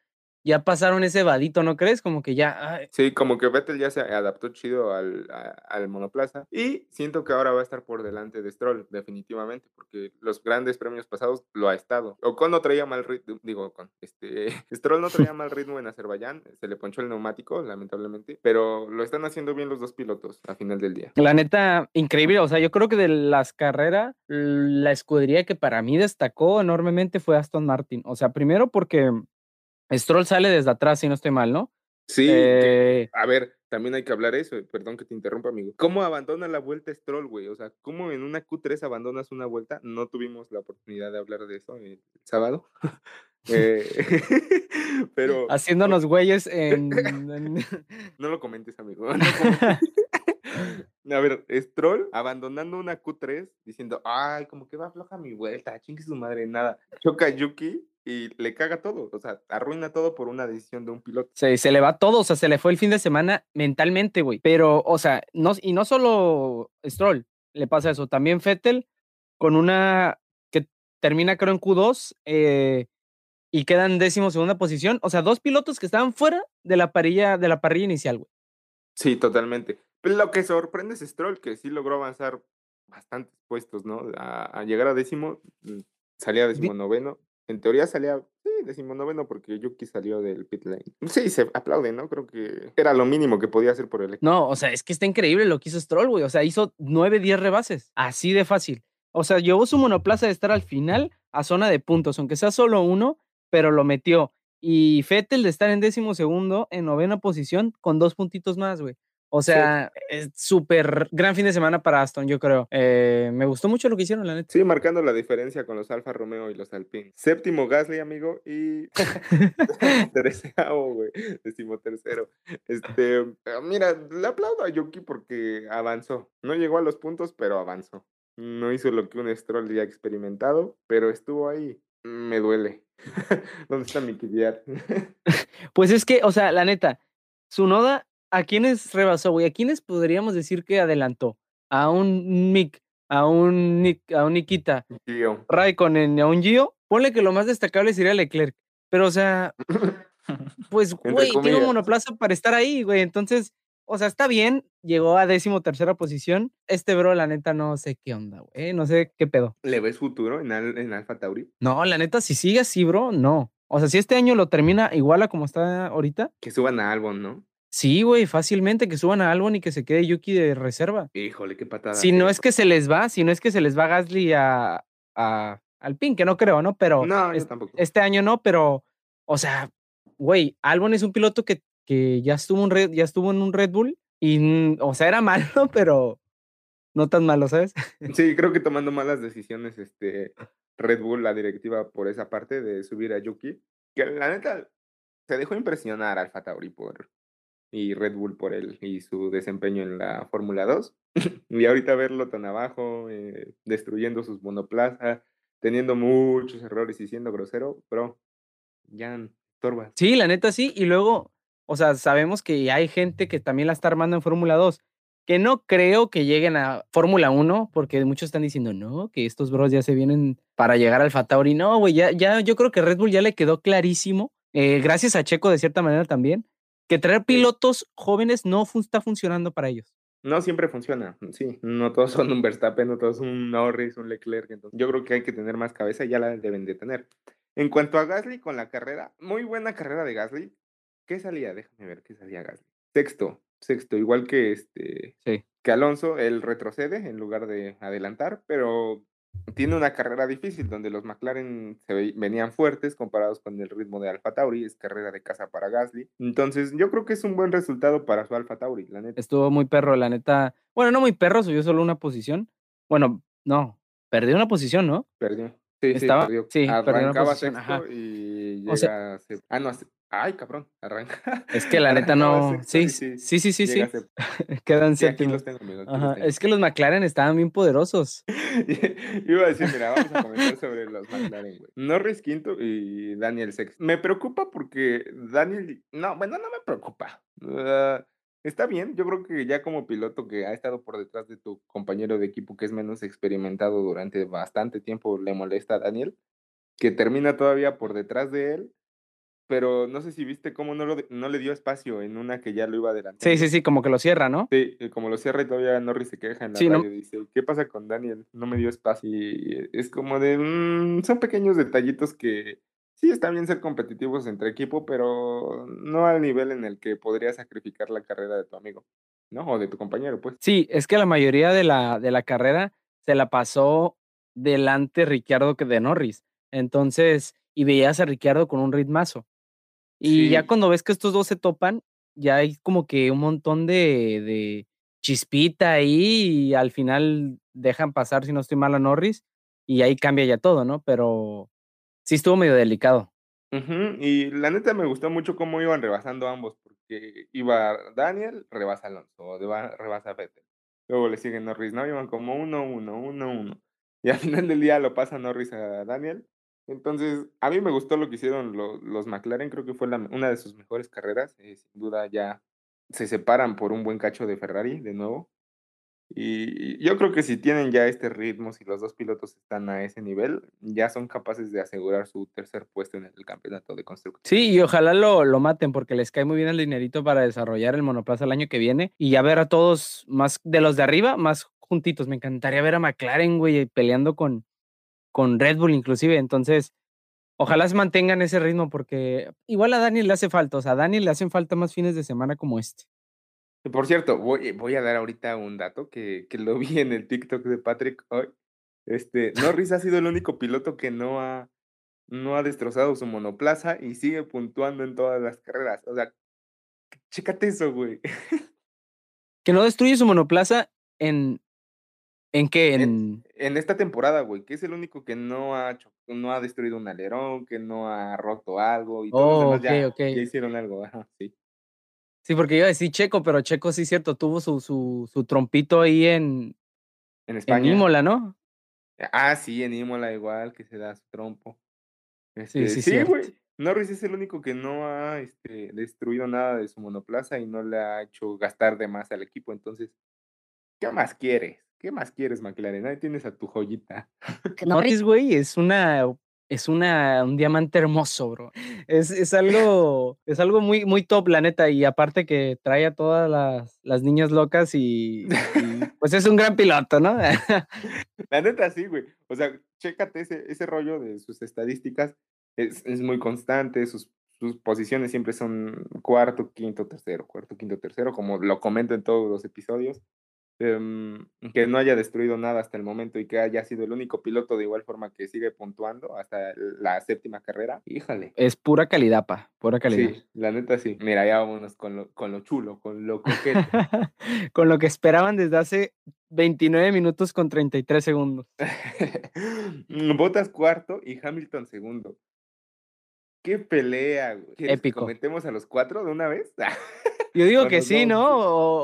ya pasaron ese vadito, ¿no crees? Como que ya, ay, Sí, como que Vettel ya se adaptó chido al, a- al monoplaza y siento que ahora va a estar por delante de Stroll, definitivamente, porque los grandes premios pasados lo ha estado. Ocon no traía mal ritmo, digo Ocon, este, Stroll no traía mal ritmo en Azerbaiyán, se le ponchó el neumático, lamentablemente, pero lo están haciendo bien los dos pilotos a final del día. La neta, increíble. O sea, yo creo que de las carreras, la escudería que para mí destacó enormemente fue Aston Martin. O sea, primero porque Stroll sale desde atrás, si no estoy mal, ¿no? Sí, que- Eh, a ver, también hay que hablar eso, perdón que te interrumpa, amigo. ¿Cómo abandona la vuelta Stroll, güey? O sea, ¿cómo en una Q3 abandonas una vuelta? No tuvimos la oportunidad de hablar de eso el sábado. Eh, pero haciéndonos güeyes en. en- no lo comentes, amigo. no comentes. A ver, Stroll abandonando una Q3 diciendo, ay, como que va floja mi vuelta, chingue su madre, nada. Choca Yuki y le caga todo, o sea, arruina todo por una decisión de un piloto. se, se le va todo, o sea, se le fue el fin de semana mentalmente, güey. Pero, o sea, no, y no solo Stroll le pasa eso, también Fettel con una que termina creo en Q2 eh, y queda en décimo segunda posición. O sea, dos pilotos que estaban fuera de la parrilla, de la parrilla inicial, güey. Sí, totalmente. Lo que sorprende es Stroll, que sí logró avanzar bastantes puestos, ¿no? A, a llegar a décimo, mm, salía décimo noveno. En teoría salía, sí, décimo noveno, porque Yuki salió del pit lane. Sí, se aplaude, ¿no? Creo que era lo mínimo que podía hacer por el equipo. No, o sea, es que está increíble lo que hizo Stroll, güey. O sea, hizo 9, 10 rebases. Así de fácil. O sea, llevó su monoplaza de estar al final a zona de puntos, aunque sea solo uno, pero lo metió. Y Fettel de estar en décimo segundo, en novena posición, con dos puntitos más, güey. O Sí. sea, es súper gran fin de semana para Aston, yo creo. Eh, me gustó mucho lo que hicieron, la neta. Sí, marcando la diferencia con los Alfa Romeo y los Alpine. Séptimo Gasly, amigo, y tercero, güey. Décimo tercero. Este, ah, mira, le aplaudo a Yuki porque avanzó. No llegó a los puntos, pero avanzó. No hizo lo que un Stroll ya experimentado, pero estuvo ahí. Me duele. ¿Dónde está mi Kvyat? Pues es que, o sea, la neta, su noda, ¿a quiénes rebasó, güey? ¿A quiénes podríamos decir que adelantó? A un Mick, a un Nick, a un Nikita, Tío. Raikkonen, a un Gio. Ponle que lo más destacable sería Leclerc. Pero, o sea, pues, güey, tiene un monoplaza para estar ahí, güey. Entonces, o sea, está bien. Llegó a décimo tercera posición. Este bro, la neta, no sé qué onda, güey. No sé qué pedo. ¿Le ves futuro en, Al- en Alfa Tauri? No, la neta, si sigue así, bro, no. O sea, si este año lo termina igual a como está ahorita, Que suban a Albon, ¿no? Sí, güey, fácilmente que suban a Albon y que se quede Yuki de reserva. Híjole, qué patada. Si no es que se les va, si no es que se les va Gasly a, a Alpine, que no creo, ¿no? Pero No, yo es- tampoco. este año no, pero, o sea, güey, Albon es un piloto que, que ya estuvo un Red, ya estuvo en un Red Bull y, mm, o sea, era malo, pero no tan malo, ¿sabes? Sí, creo que tomando malas decisiones, este Red Bull, la directiva por esa parte de subir a Yuki, que la neta se dejó impresionar Alfa Tauri por y Red Bull por él y su desempeño en la Fórmula 2. y ahorita verlo tan abajo, eh, destruyendo sus monoplazas, teniendo muchos errores y siendo grosero, pero ya estorbas. Sí, la neta sí. Y luego, o sea, sabemos que hay gente que también la está armando en Fórmula 2, que no creo que lleguen a Fórmula 1, porque muchos están diciendo, no, que estos bros ya se vienen para llegar al Fatauri. No, güey, ya, ya, yo creo que Red Bull ya le quedó clarísimo, eh, gracias a Checo de cierta manera también, que traer pilotos jóvenes no fun- está funcionando para ellos. No siempre funciona, sí, no todos son un Verstappen, no todos son un Norris, un Leclerc, entonces yo creo que hay que tener más cabeza y ya la deben de tener. En cuanto a Gasly con la carrera, muy buena carrera de Gasly. ¿Qué salía? Déjame ver qué salía Gasly. Sexto, sexto, igual que este Sí. que Alonso, él retrocede en lugar de adelantar, pero tiene una carrera difícil donde los McLaren se ve- venían fuertes comparados con el ritmo de Alfa Tauri, es carrera de casa para Gasly. Entonces, yo creo que es un buen resultado para su Alfa Tauri, la neta. Estuvo muy perro, la neta. Bueno, no muy perro, subió solo una posición. Bueno, no, perdió una posición, ¿no? Perdió. Sí, Estaba- sí, perdió. sí, perdió una Arrancaba posición, sexto ajá. y llega O sea- a Ah, no, ay, cabrón, arranca. Es que la neta no. Sí, sí, sí, sí, sí. Quedan séptimos. es que los McLaren estaban bien poderosos. Iba a decir, mira, vamos a comentar sobre los McLaren, güey. Norris quinto y Daniel sexto. Me preocupa porque Daniel, no, bueno, no me preocupa. Ah, está bien, yo creo que ya como piloto que ha estado por detrás de tu compañero de equipo que es menos experimentado durante bastante tiempo, le molesta a Daniel, que termina todavía por detrás de él. Pero no sé si viste cómo no, lo no le dio espacio en una que ya lo iba adelantando. Sí, sí, sí, como que lo cierra, ¿no? Sí, como lo cierra y todavía Norris se queja en la Sí, no- radio, dice, ¿qué pasa con Daniel? No me dio espacio. Y es como de, mm, son pequeños detallitos que sí está bien ser competitivos entre equipo, pero no al nivel en el que podría sacrificar la carrera de tu amigo, ¿no? O de tu compañero, pues. Sí, es que la mayoría de la, de la carrera se la pasó delante Ricciardo que de Norris. Entonces, y veías a Ricciardo con un ritmazo. Y ya Sí. cuando ves que estos dos se topan, ya hay como que un montón de, de chispita ahí y al final dejan pasar, si no estoy mal, a Norris y ahí cambia ya todo, ¿no? Pero sí estuvo medio delicado. Ujú, Y la neta me gustó mucho cómo iban rebasando ambos, porque iba Daniel, rebasa Alonso, rebasa Vettel. Luego le sigue Norris, ¿no? Iban como uno, uno, uno, uno. Y al final del día lo pasa Norris a Daniel. Entonces, a mí me gustó lo que hicieron lo- los McLaren, creo que fue una de sus mejores carreras. eh, sin duda ya se separan por un buen cacho de Ferrari de nuevo. Y yo creo que si tienen ya este ritmo, si los dos pilotos están a ese nivel, ya son capaces de asegurar su tercer puesto en el campeonato de constructores. Sí, y ojalá lo, lo maten porque les cae muy bien el dinerito para desarrollar el monoplaza el año que viene y ya ver a todos más de los de arriba, más juntitos. Me encantaría ver a McLaren, güey, peleando con, con Red Bull inclusive. Entonces, ojalá se mantengan ese ritmo porque igual a Daniel le hace falta, o sea, a Daniel le hacen falta más fines de semana como este. Por cierto, voy, voy a dar ahorita un dato que, que lo vi en el TikTok de Patrick hoy. Este, Norris ha sido el único piloto que no ha, no ha destrozado su monoplaza y sigue puntuando en todas las carreras. O sea, chécate eso, güey. Que no destruye su monoplaza en... ¿En qué? En- En... En esta temporada, güey, que es el único que no ha, no ha destruido un alerón, que no ha roto algo y todos Oh, demás ya, ok, ok. ya hicieron algo. Ajá, sí. Sí, porque iba a decir Checo, pero Checo sí es cierto, tuvo su, su, su trompito ahí en, En en España. Imola, ¿no? Ah, sí, en Imola igual, que se da su trompo. Este, sí, sí, güey. Norris es el único que no ha este, destruido nada de su monoplaza y no le ha hecho gastar de más al equipo. Entonces, ¿qué más quieres? ¿Qué más quieres, McLaren? Ahí tienes a tu joyita. Norris, güey, es una, es una, un diamante hermoso, bro. Es, es algo, es algo muy, muy top, la neta. Y aparte que trae a todas las, las niñas locas y, y, pues es un gran piloto, ¿no? La neta, sí, güey. O sea, chécate ese, ese rollo de sus estadísticas. Es, es muy constante, sus, sus posiciones siempre son cuarto, quinto, tercero, cuarto, quinto, tercero, como lo comento en todos los episodios. Em, que no haya destruido nada hasta el momento y que haya sido el único piloto de igual forma que sigue puntuando hasta la séptima carrera, híjale. Es pura calidad, pa, pura calidad. Sí, la neta sí. Mira, ya vámonos con lo, con lo chulo, con lo coqueto. con lo que esperaban desde hace 29 minutos con 33 segundos. Botas cuarto y Hamilton segundo. Qué pelea, güey. Épico. ¿Cometemos a los cuatro de una vez? Yo digo que sí, ¿no?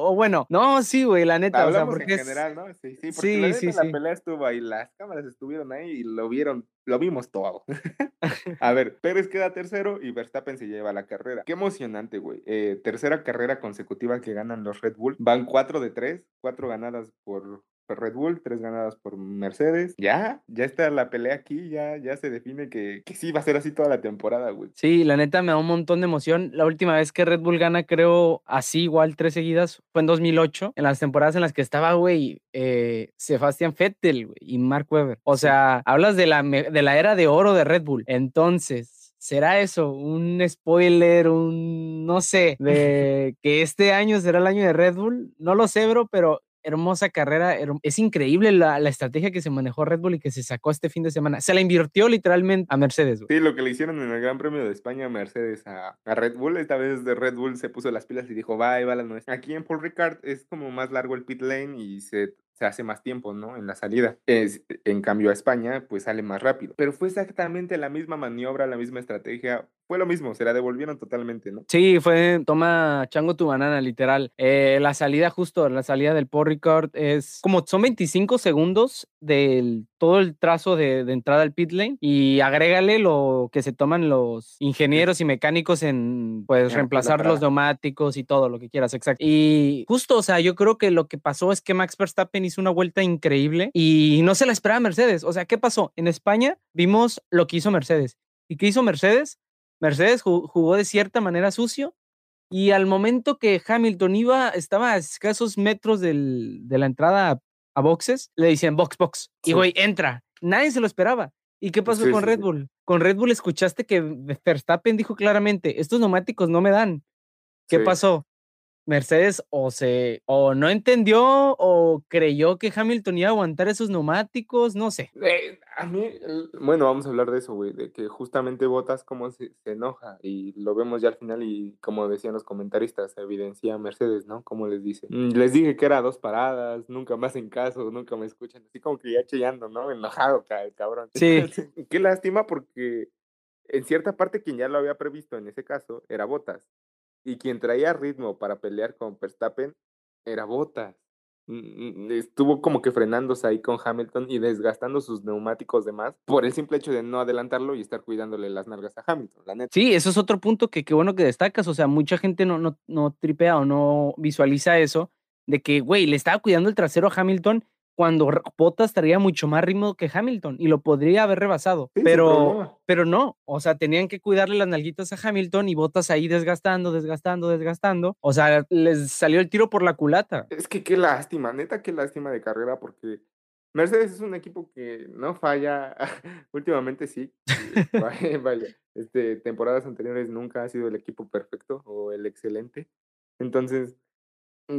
O, bueno, no, sí, güey, la neta, o sea, porque en general, ¿no? Sí, sí, porque la, neta, la pelea estuvo ahí, las cámaras estuvieron ahí y lo vieron, lo vimos todo. a ver, Pérez queda tercero y Verstappen se lleva la carrera. Qué emocionante, güey. Eh, tercera carrera consecutiva que ganan los Red Bull. Van cuatro de tres, cuatro ganadas por Red Bull, tres ganadas por Mercedes. Ya, ya está la pelea aquí, ya, ya se define que, que sí va a ser así toda la temporada, güey. Sí, la neta me da un montón de emoción. La última vez que Red Bull gana, creo, así igual tres seguidas, fue en 2008, en las temporadas en las que estaba, güey, eh, Sebastian Vettel y Mark Webber. O sea, hablas de la, de la era de oro de Red Bull. Entonces, ¿Será eso? ¿Un spoiler? ¿Un no sé? De que este año será el año de Red Bull? No lo sé, bro, pero hermosa carrera. Es increíble la, estrategia que se manejó Red Bull y que se sacó este fin de semana. Se la invirtió literalmente a Mercedes. Sí, lo que le hicieron en el Gran Premio de España a Mercedes a, Red Bull. Esta vez de Red Bull se puso las pilas y dijo, va, va la nuestra. Aquí en Paul Ricard es como más largo el pit lane y se se hace más tiempo, ¿no? En la salida. Es, en cambio a España, pues sale más rápido. Pero fue exactamente la misma maniobra, la misma estrategia. Fue lo mismo, se la devolvieron totalmente, ¿no? Sí, fue toma chango tu banana, literal. Eh, la salida justo, la salida del Paul Ricard es como son 25 segundos del todo el trazo de, entrada al pit lane y agrégale lo que se toman los ingenieros y mecánicos en pues reemplazar los neumáticos y todo lo que quieras, exacto. Y justo, o sea, yo creo que lo que pasó es que Max Verstappen hizo una vuelta increíble y no se la esperaba Mercedes. O sea, ¿qué pasó? En España vimos lo que hizo Mercedes. ¿Y qué hizo Mercedes? Mercedes jugó de cierta manera sucio y al momento que Hamilton iba, estaba a escasos metros del, de la entrada a, boxes, le decían box, box. Y güey, entra. Nadie se lo esperaba. ¿Y qué pasó con Red Bull? Con Red Bull escuchaste que Verstappen dijo claramente, estos neumáticos no me dan. ¿Qué pasó? Mercedes o se o no entendió o creyó que Hamilton iba a aguantar esos neumáticos, no sé. Eh, a mí, bueno, vamos a hablar de eso, güey, de que justamente Botas como se, enoja y lo vemos ya al final y como decían los comentaristas, evidencia Mercedes, ¿no? Como les dice. Mm, les dije que era dos paradas, nunca más en caso, nunca me escuchan, así como que ya chillando, ¿no? Enojado, cabrón. Sí. Qué lástima porque en cierta parte quien ya lo había previsto en ese caso era Botas. Y quien traía ritmo para pelear con Verstappen era Bottas. Mm, mm, estuvo como que frenándose ahí con Hamilton y desgastando sus neumáticos de más por el simple hecho de no adelantarlo y estar cuidándole las nalgas a Hamilton. Sí, eso es otro punto que qué bueno que destacas. O sea, mucha gente no, no, no tripea o no visualiza eso de que, güey, le estaba cuidando el trasero a Hamilton cuando Bottas traía mucho más ritmo que Hamilton y lo podría haber rebasado, pero, pero no, o sea, tenían que cuidarle las nalguitas a Hamilton y Bottas ahí desgastando, desgastando, desgastando, o sea, les salió el tiro por la culata. Es que qué lástima, neta, qué lástima de carrera porque Mercedes es un equipo que no falla, últimamente sí, vaya, este, temporadas anteriores nunca ha sido el equipo perfecto o el excelente, entonces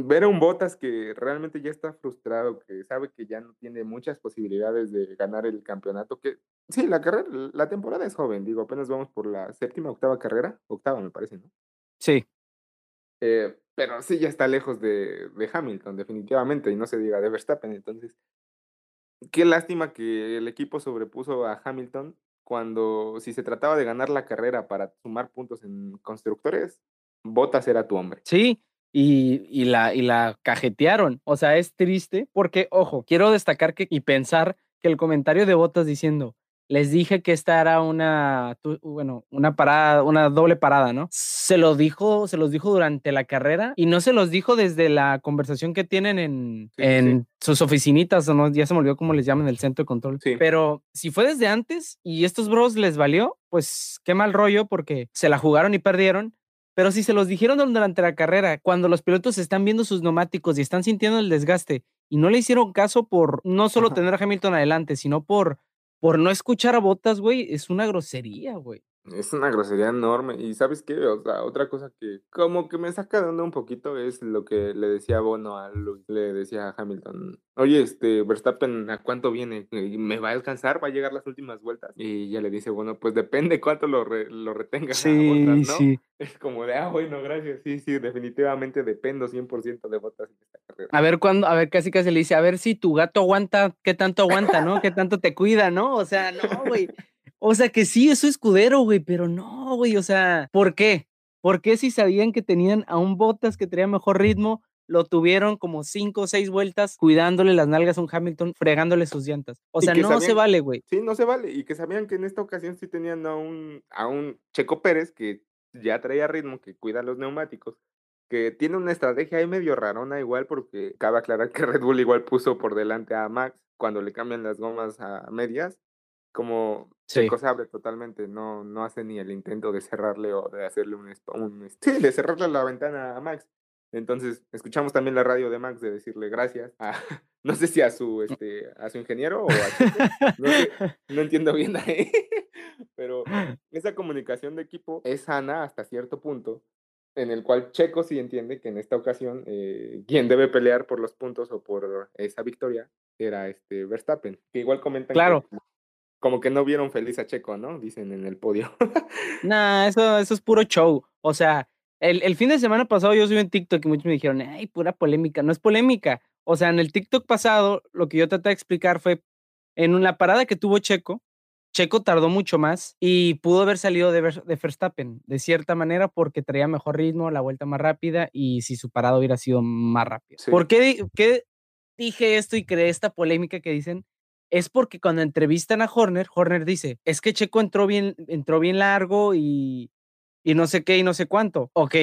ver a un Botas que realmente ya está frustrado, que sabe que ya no tiene muchas posibilidades de ganar el campeonato, que sí, la carrera, la temporada es joven, digo, apenas vamos por la séptima, octava carrera, octava me parece, ¿no? Sí. Eh, pero sí, ya está lejos de, de Hamilton, definitivamente, y no se diga de Verstappen, entonces, qué lástima que el equipo sobrepuso a Hamilton cuando si se trataba de ganar la carrera para sumar puntos en constructores, Botas era tu hombre. Sí, y, la, y la cajetearon. O sea, es triste porque, ojo, quiero destacar que y pensar que el comentario de Botas diciendo, les dije que esta era una, bueno, una parada, una doble parada, ¿no? Se lo dijo, se los dijo durante la carrera y no se los dijo desde la conversación que tienen en, en sus oficinitas, ¿no? Ya se me olvidó cómo les llaman el centro de control. Pero si fue desde antes y estos bros les valió, pues qué mal rollo porque se la jugaron y perdieron pero si se los dijeron durante la carrera, cuando los pilotos están viendo sus neumáticos y están sintiendo el desgaste y no le hicieron caso por no solo tener a Hamilton adelante, sino por, por no escuchar a Botas, güey, es una grosería, güey. Es una grosería enorme. Y ¿sabes qué? O sea, otra cosa que como que me saca de onda un poquito es lo que le decía Bono a Luis. Le decía a Hamilton, oye, este, Verstappen, ¿a cuánto viene? ¿Me va a alcanzar? ¿Va a llegar las últimas vueltas? Y ya le dice, bueno, pues depende cuánto lo, re- lo retengas. Sí, Bottas, ¿no? sí. Es como de, ah, bueno, gracias. Sí, sí, definitivamente dependo 100% de Bottas en esta carrera. A ver cuándo, a ver, casi casi le dice, a ver si tu gato aguanta, qué tanto aguanta, ¿no? Qué tanto te cuida, ¿no? O sea, no, güey. O sea, que sí, es su escudero, güey, pero no, güey. O sea, ¿por qué? ¿Por qué si sabían que tenían a un Bottas que tenía mejor ritmo, lo tuvieron como cinco o seis vueltas cuidándole las nalgas a un Hamilton, fregándole sus llantas? O sea, no se vale, güey. Sí, no se vale. Y que sabían que en esta ocasión sí tenían a un, a un Checo Pérez que ya traía ritmo, que cuida los neumáticos, que tiene una estrategia ahí medio rarona igual, porque cabe aclarar que Red Bull igual puso por delante a Max cuando le cambian las gomas a medias. Como Sí. Se abre totalmente, no, no hace ni el intento de cerrarle o de hacerle un, un- sí, de cerrarle la ventana a Max. Entonces, escuchamos también la radio de Max de decirle gracias a, no sé si a su, este, a su ingeniero o a no, sé, no entiendo bien ahí, pero esa comunicación de equipo es sana hasta cierto punto, en el cual Checo sí entiende que en esta ocasión eh, quien debe pelear por los puntos o por esa victoria era este Verstappen, que igual comentan que Claro. Como que no vieron feliz a Checo, ¿no? Dicen en el podio. Nah, eso, eso es puro show. O sea, el, el fin de semana pasado yo subí en TikTok y muchos me dijeron, ay, pura polémica. No es polémica. O sea, en el TikTok pasado, lo que yo traté de explicar fue, en una parada que tuvo Checo, Checo tardó mucho más y pudo haber salido de, Ver- de Verstappen, de cierta manera, porque traía mejor ritmo, la vuelta más rápida y si su parada hubiera sido más rápida. Sí. ¿Por qué, qué dije esto y creé esta polémica que dicen? Es porque cuando entrevistan a Horner, Horner dice, es que Checo entró bien, entró bien largo y, y no sé qué y no sé cuánto. Ok,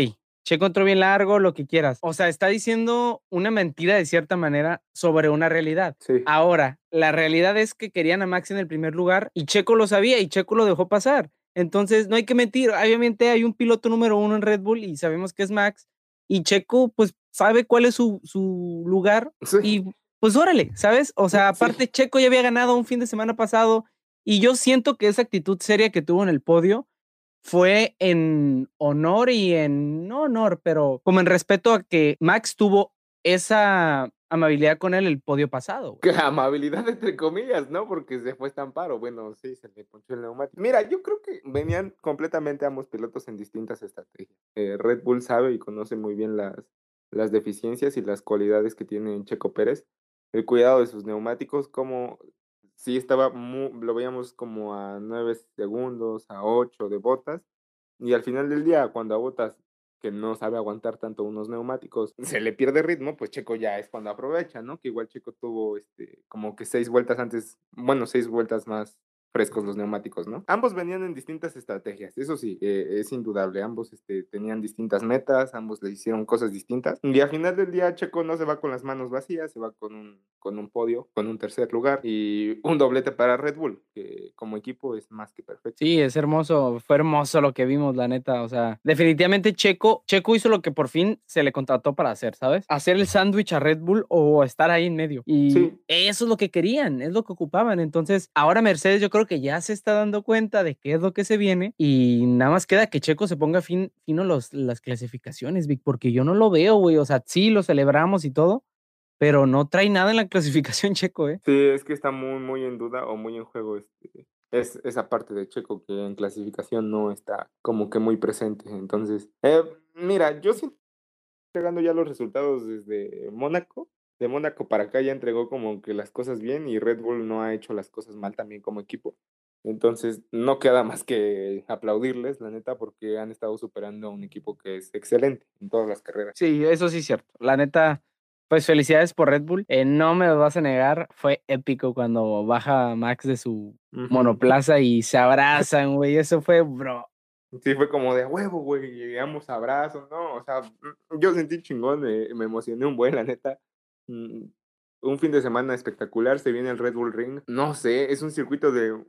Checo entró bien largo, lo que quieras. O sea, está diciendo una mentira de cierta manera sobre una realidad. Sí. Ahora, la realidad es que querían a Max en el primer lugar y Checo lo sabía y Checo lo dejó pasar. Entonces, no hay que mentir. Obviamente hay un piloto número uno en Red Bull y sabemos que es Max. Y Checo, pues, sabe cuál es su, su lugar Sí. y pues órale, ¿sabes? O sea, Sí. aparte Checo ya había ganado un fin de semana pasado y yo siento que esa actitud seria que tuvo en el podio fue en honor y en, no honor, pero como en respeto a que Max tuvo esa amabilidad con él el podio pasado. güey. Que amabilidad entre comillas, ¿no? Porque se fue estamparo. Bueno, sí, se le ponchó el neumático. Mira, yo creo que venían completamente ambos pilotos en distintas estrategias. Eh, Red Bull sabe y conoce muy bien las, las deficiencias y las cualidades que tiene Checo Pérez. El cuidado de sus neumáticos, como sí estaba, mu- lo veíamos como a 9 segundos, a 8 de botas. Y al final del día, cuando a botas que no sabe aguantar tanto unos neumáticos, se le pierde ritmo, pues Checo ya es cuando aprovecha, ¿no? Que igual Checo tuvo este, como que seis vueltas antes, bueno, seis vueltas más frescos los neumáticos, ¿no? Ambos venían en distintas estrategias, eso sí, eh, es indudable, ambos este, tenían distintas metas, ambos le hicieron cosas distintas, y al final del día Checo no se va con las manos vacías, se va con un, con un podio, con un tercer lugar, y un doblete para Red Bull, que como equipo es más que perfecto. Sí, es hermoso, fue hermoso lo que vimos, la neta. O sea, definitivamente Checo, Checo hizo lo que por fin se le contrató para hacer, ¿sabes? Hacer el sándwich a Red Bull o estar ahí en medio. Y Sí. eso es lo que querían, es lo que ocupaban. Entonces, ahora Mercedes yo creo que ya se está dando cuenta de qué es lo que se viene y nada más queda que Checo se ponga fin, fino los, las clasificaciones, Vic, porque yo no lo veo, güey. O sea, sí, lo celebramos y todo, pero no trae nada en la clasificación Checo, ¿eh? Sí, es que está muy, muy en duda o muy en juego este, es esa parte de Checo que en clasificación no está como que muy presente. Entonces, eh, mira, yo sí entregando ya los resultados desde Mónaco. De Mónaco para acá ya entregó como que las cosas bien y Red Bull no ha hecho las cosas mal también como equipo. Entonces, no queda más que aplaudirles, la neta, porque han estado superando a un equipo que es excelente en todas las carreras. Sí, eso sí es cierto. La neta, pues felicidades por Red Bull. Eh, no me lo vas a negar, fue épico cuando baja Max de su monoplaza y se abrazan, güey. Eso fue, bro. Sí, fue como de huevo, güey, llegamos abrazos, ¿no? O sea, mm, yo sentí chingón, eh, me emocioné un buen, la neta. Mm, Un fin de semana espectacular, se viene el Red Bull Ring. No sé, es un circuito de,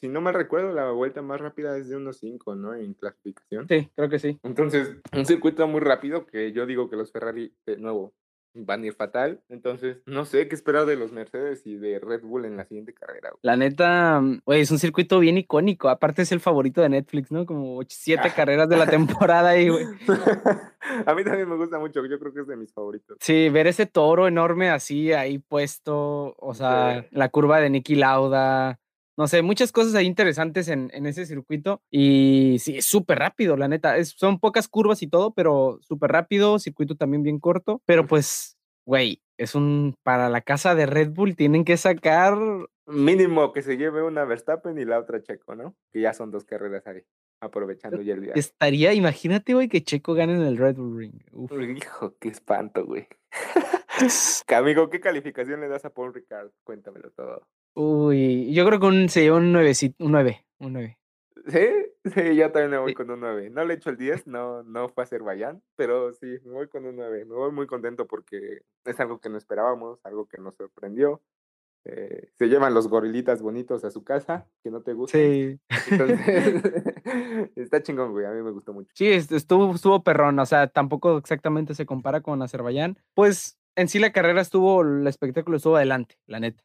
si no mal recuerdo, la vuelta más rápida es de unos 5, ¿no? En clasificación. Sí, creo que sí. Entonces, un circuito muy rápido que yo digo que los Ferrari, de nuevo, van a ir fatal. Entonces, no sé qué esperar de los Mercedes y de Red Bull en la siguiente carrera. güey. La neta, mm, güey, es un circuito bien icónico. Aparte es el favorito de Netflix, ¿no? Como siete carreras de la temporada ahí, güey. a mí también me gusta mucho, yo creo que es de mis favoritos. Sí, ver ese toro enorme así ahí puesto, o sea, Sí. la curva de Nicky Lauda, no sé, muchas cosas ahí interesantes en, en ese circuito y sí, es súper rápido, la neta, es, son pocas curvas y todo, pero súper rápido, circuito también bien corto, pero pues, güey, es un, para la casa de Red Bull tienen que sacar, Mínimo que se lleve una Verstappen y la otra Checo, ¿no? Que ya son dos carreras ahí, aprovechando ya el día. estaría, imagínate, güey, que Checo gane en el Red Bull Ring. Uf. Hijo, qué espanto, güey. Amigo, ¿qué calificación le das a Paul Ricard? Cuéntamelo todo. Uy, yo creo que un, se lleva un 9, un 9, un 9. Sí, sí, yo también me voy Sí. con un 9. No le echo el 10, no, no fue a Azerbaiyán, pero sí, me voy con un 9. Me voy muy contento porque es algo que no esperábamos, algo que nos sorprendió. Eh, se llevan los gorilitas bonitos a su casa, que no te gustan. Sí. Entonces, está chingón, güey. A mí me gustó mucho. Sí, est- estuvo, estuvo perrón, o sea, tampoco exactamente se compara con Azerbaiyán. Pues en sí la carrera estuvo, el espectáculo estuvo adelante, la neta.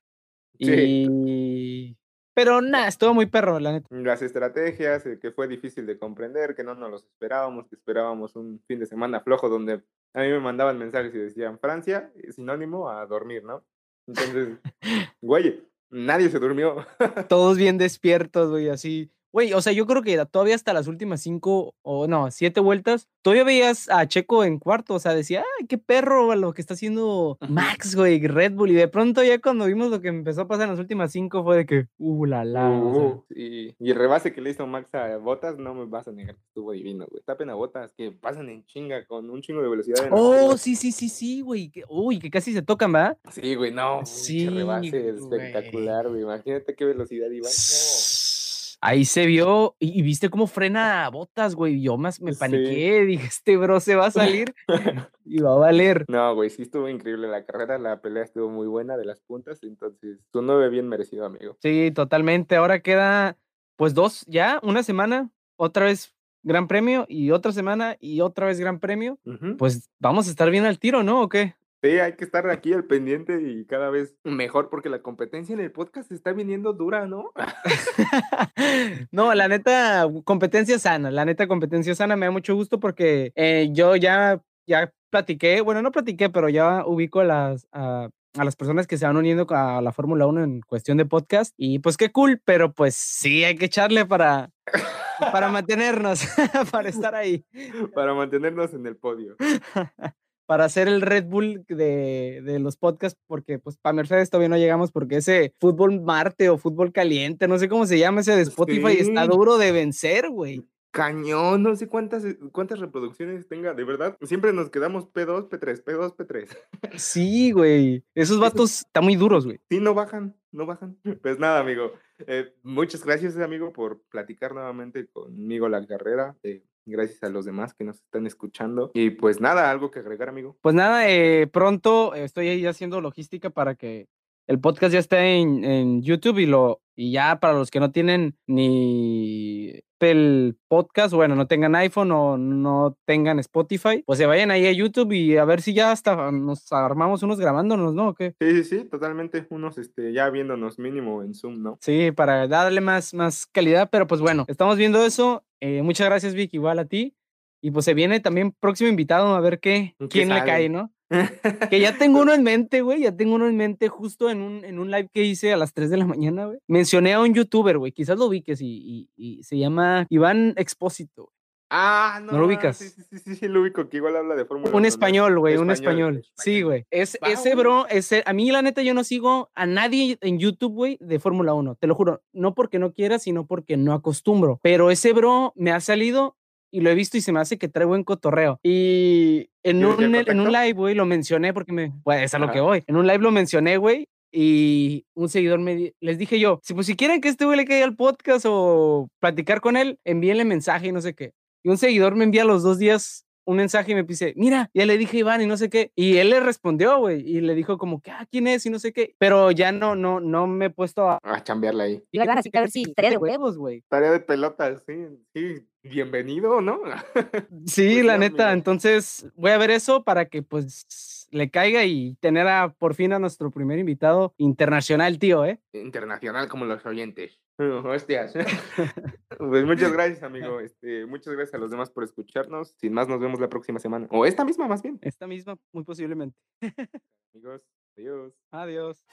Sí. Y... Pero nada, estuvo muy perro, la neta. Las estrategias, eh, que fue difícil de comprender, que no nos los esperábamos, que esperábamos un fin de semana flojo donde a mí me mandaban mensajes y decían Francia, es sinónimo a dormir, ¿no? Entonces, güey, nadie se durmió. Todos bien despiertos, güey, así. Güey, o sea, yo creo que todavía hasta las últimas cinco o no, siete vueltas, todavía veías a Checo en cuarto, o sea, decía, ay, qué perro lo que está haciendo. Max, güey, Red Bull. Y de pronto ya cuando vimos lo que empezó a pasar en las últimas cinco fue de que, uh, la la. o sea, Uh, y, y el rebase que le hizo Max a Botas, no me vas a negar que estuvo divino, güey. Tapen a Botas, que pasan en chinga, con un chingo de velocidad. Oh, sí, sí, sí, sí, güey. Uy, que casi se tocan, ¿verdad? Sí, güey, no. Sí, pinche rebase güey. espectacular, güey. Imagínate qué velocidad iba. No. Ahí se vio, y, y viste cómo frena botas, güey. Yo más me Sí. paniqué, dije, este bro se va a salir y va a valer. No, güey, sí estuvo increíble la carrera, la pelea estuvo muy buena de las puntas, entonces tu 9 bien merecido, amigo. Sí, totalmente. Ahora queda, pues dos, ya, una semana, otra vez Gran Premio y otra semana y otra vez Gran Premio. Pues vamos a estar bien al tiro, ¿no? ¿O qué? Sí, hay que estar aquí al pendiente y cada vez mejor porque la competencia en el podcast está viniendo dura, ¿no? No, la neta, competencia sana, la neta, competencia sana, me da mucho gusto porque eh, yo ya, ya platiqué, bueno, no platiqué, pero ya ubico a las, a, a las personas que se van uniendo a la Fórmula 1 en cuestión de podcast y pues qué cool, pero pues sí, hay que echarle para, para mantenernos, para estar ahí, Para mantenernos en el podio. Para hacer el Red Bull de, de los podcasts, porque pues para Mercedes todavía no llegamos porque ese fútbol Marte o fútbol caliente, no sé cómo se llama ese de Spotify, está duro de vencer, güey. Cañón, no sé cuántas, cuántas reproducciones tenga, de verdad. Siempre nos quedamos P2, P3, P2, P3. Sí, güey. Esos vatos están muy duros, güey. Sí, no bajan, no bajan. Pues nada, amigo. eh, muchas gracias, amigo, por platicar nuevamente conmigo la carrera. eh, gracias a los demás que nos están escuchando. Y pues nada, algo que agregar, amigo. Pues nada, eh, pronto eh, estoy ahí haciendo logística para que el podcast ya esté en, en YouTube y lo y ya para los que no tienen ni el podcast, bueno, no tengan iPhone o no tengan Spotify, pues se vayan ahí a YouTube y a ver si ya hasta nos armamos unos grabándonos, ¿no? ¿O qué? Sí, sí, sí, totalmente. Unos este, ya viéndonos mínimo en Zoom, ¿no? Sí, para darle más, más calidad, pero pues bueno, estamos viendo eso. Eh, muchas gracias, Vic, igual a ti. Y pues se viene también próximo invitado a ver qué, ¿Qué quién le cae, ¿no? Que ya tengo uno en mente, güey, ya tengo uno en mente justo en un, en un live que hice a las 3 de la mañana, güey. Mencioné a un youtuber, güey, quizás lo ubiques y, y, y se llama Iván Expósito. Ah, no. lo ah, ubicas? Sí, sí, sí, sí, lo ubico, que igual habla de Fórmula Un ¿no? español, güey, un Español, español. Sí, güey. Es, ese bro, ese, a mí la neta yo no sigo a nadie en YouTube, güey, de Fórmula 1. Te lo juro. No porque no quiera, sino porque no acostumbro. Pero ese bro me ha salido y lo he visto y se me hace que trae buen cotorreo. Y en ¿Tienes ya un, en un live, güey, lo mencioné porque me... Pues es a lo que voy. En un live lo mencioné, güey. Y un seguidor me di- les dije yo, si pues si quieren que este güey le caiga al podcast o platicar con él, envíenle mensaje y no sé qué. Y un seguidor me envía a los dos días un mensaje y me dice, mira, ya le dije a Iván y no sé qué. Y él le respondió, güey, y le dijo como que, ah, ¿quién es? Y no sé qué. Pero ya no, no, no me he puesto a... A chambearla ahí. Y las ganas, a ver si estaría de huevo. huevos, güey. Tarea de pelotas, sí, sí. Bienvenido, ¿no? Sí, Pues la neta. Entonces voy a ver eso para que pues le caiga y tener a, por fin a nuestro primer invitado internacional, tío, ¿eh? Internacional como los oyentes. Hostias. pues muchas gracias, amigo. Este, muchas gracias a los demás por escucharnos. Sin más, nos vemos la próxima semana. O esta misma, más bien. Esta misma, muy posiblemente. Amigos, adiós. Adiós.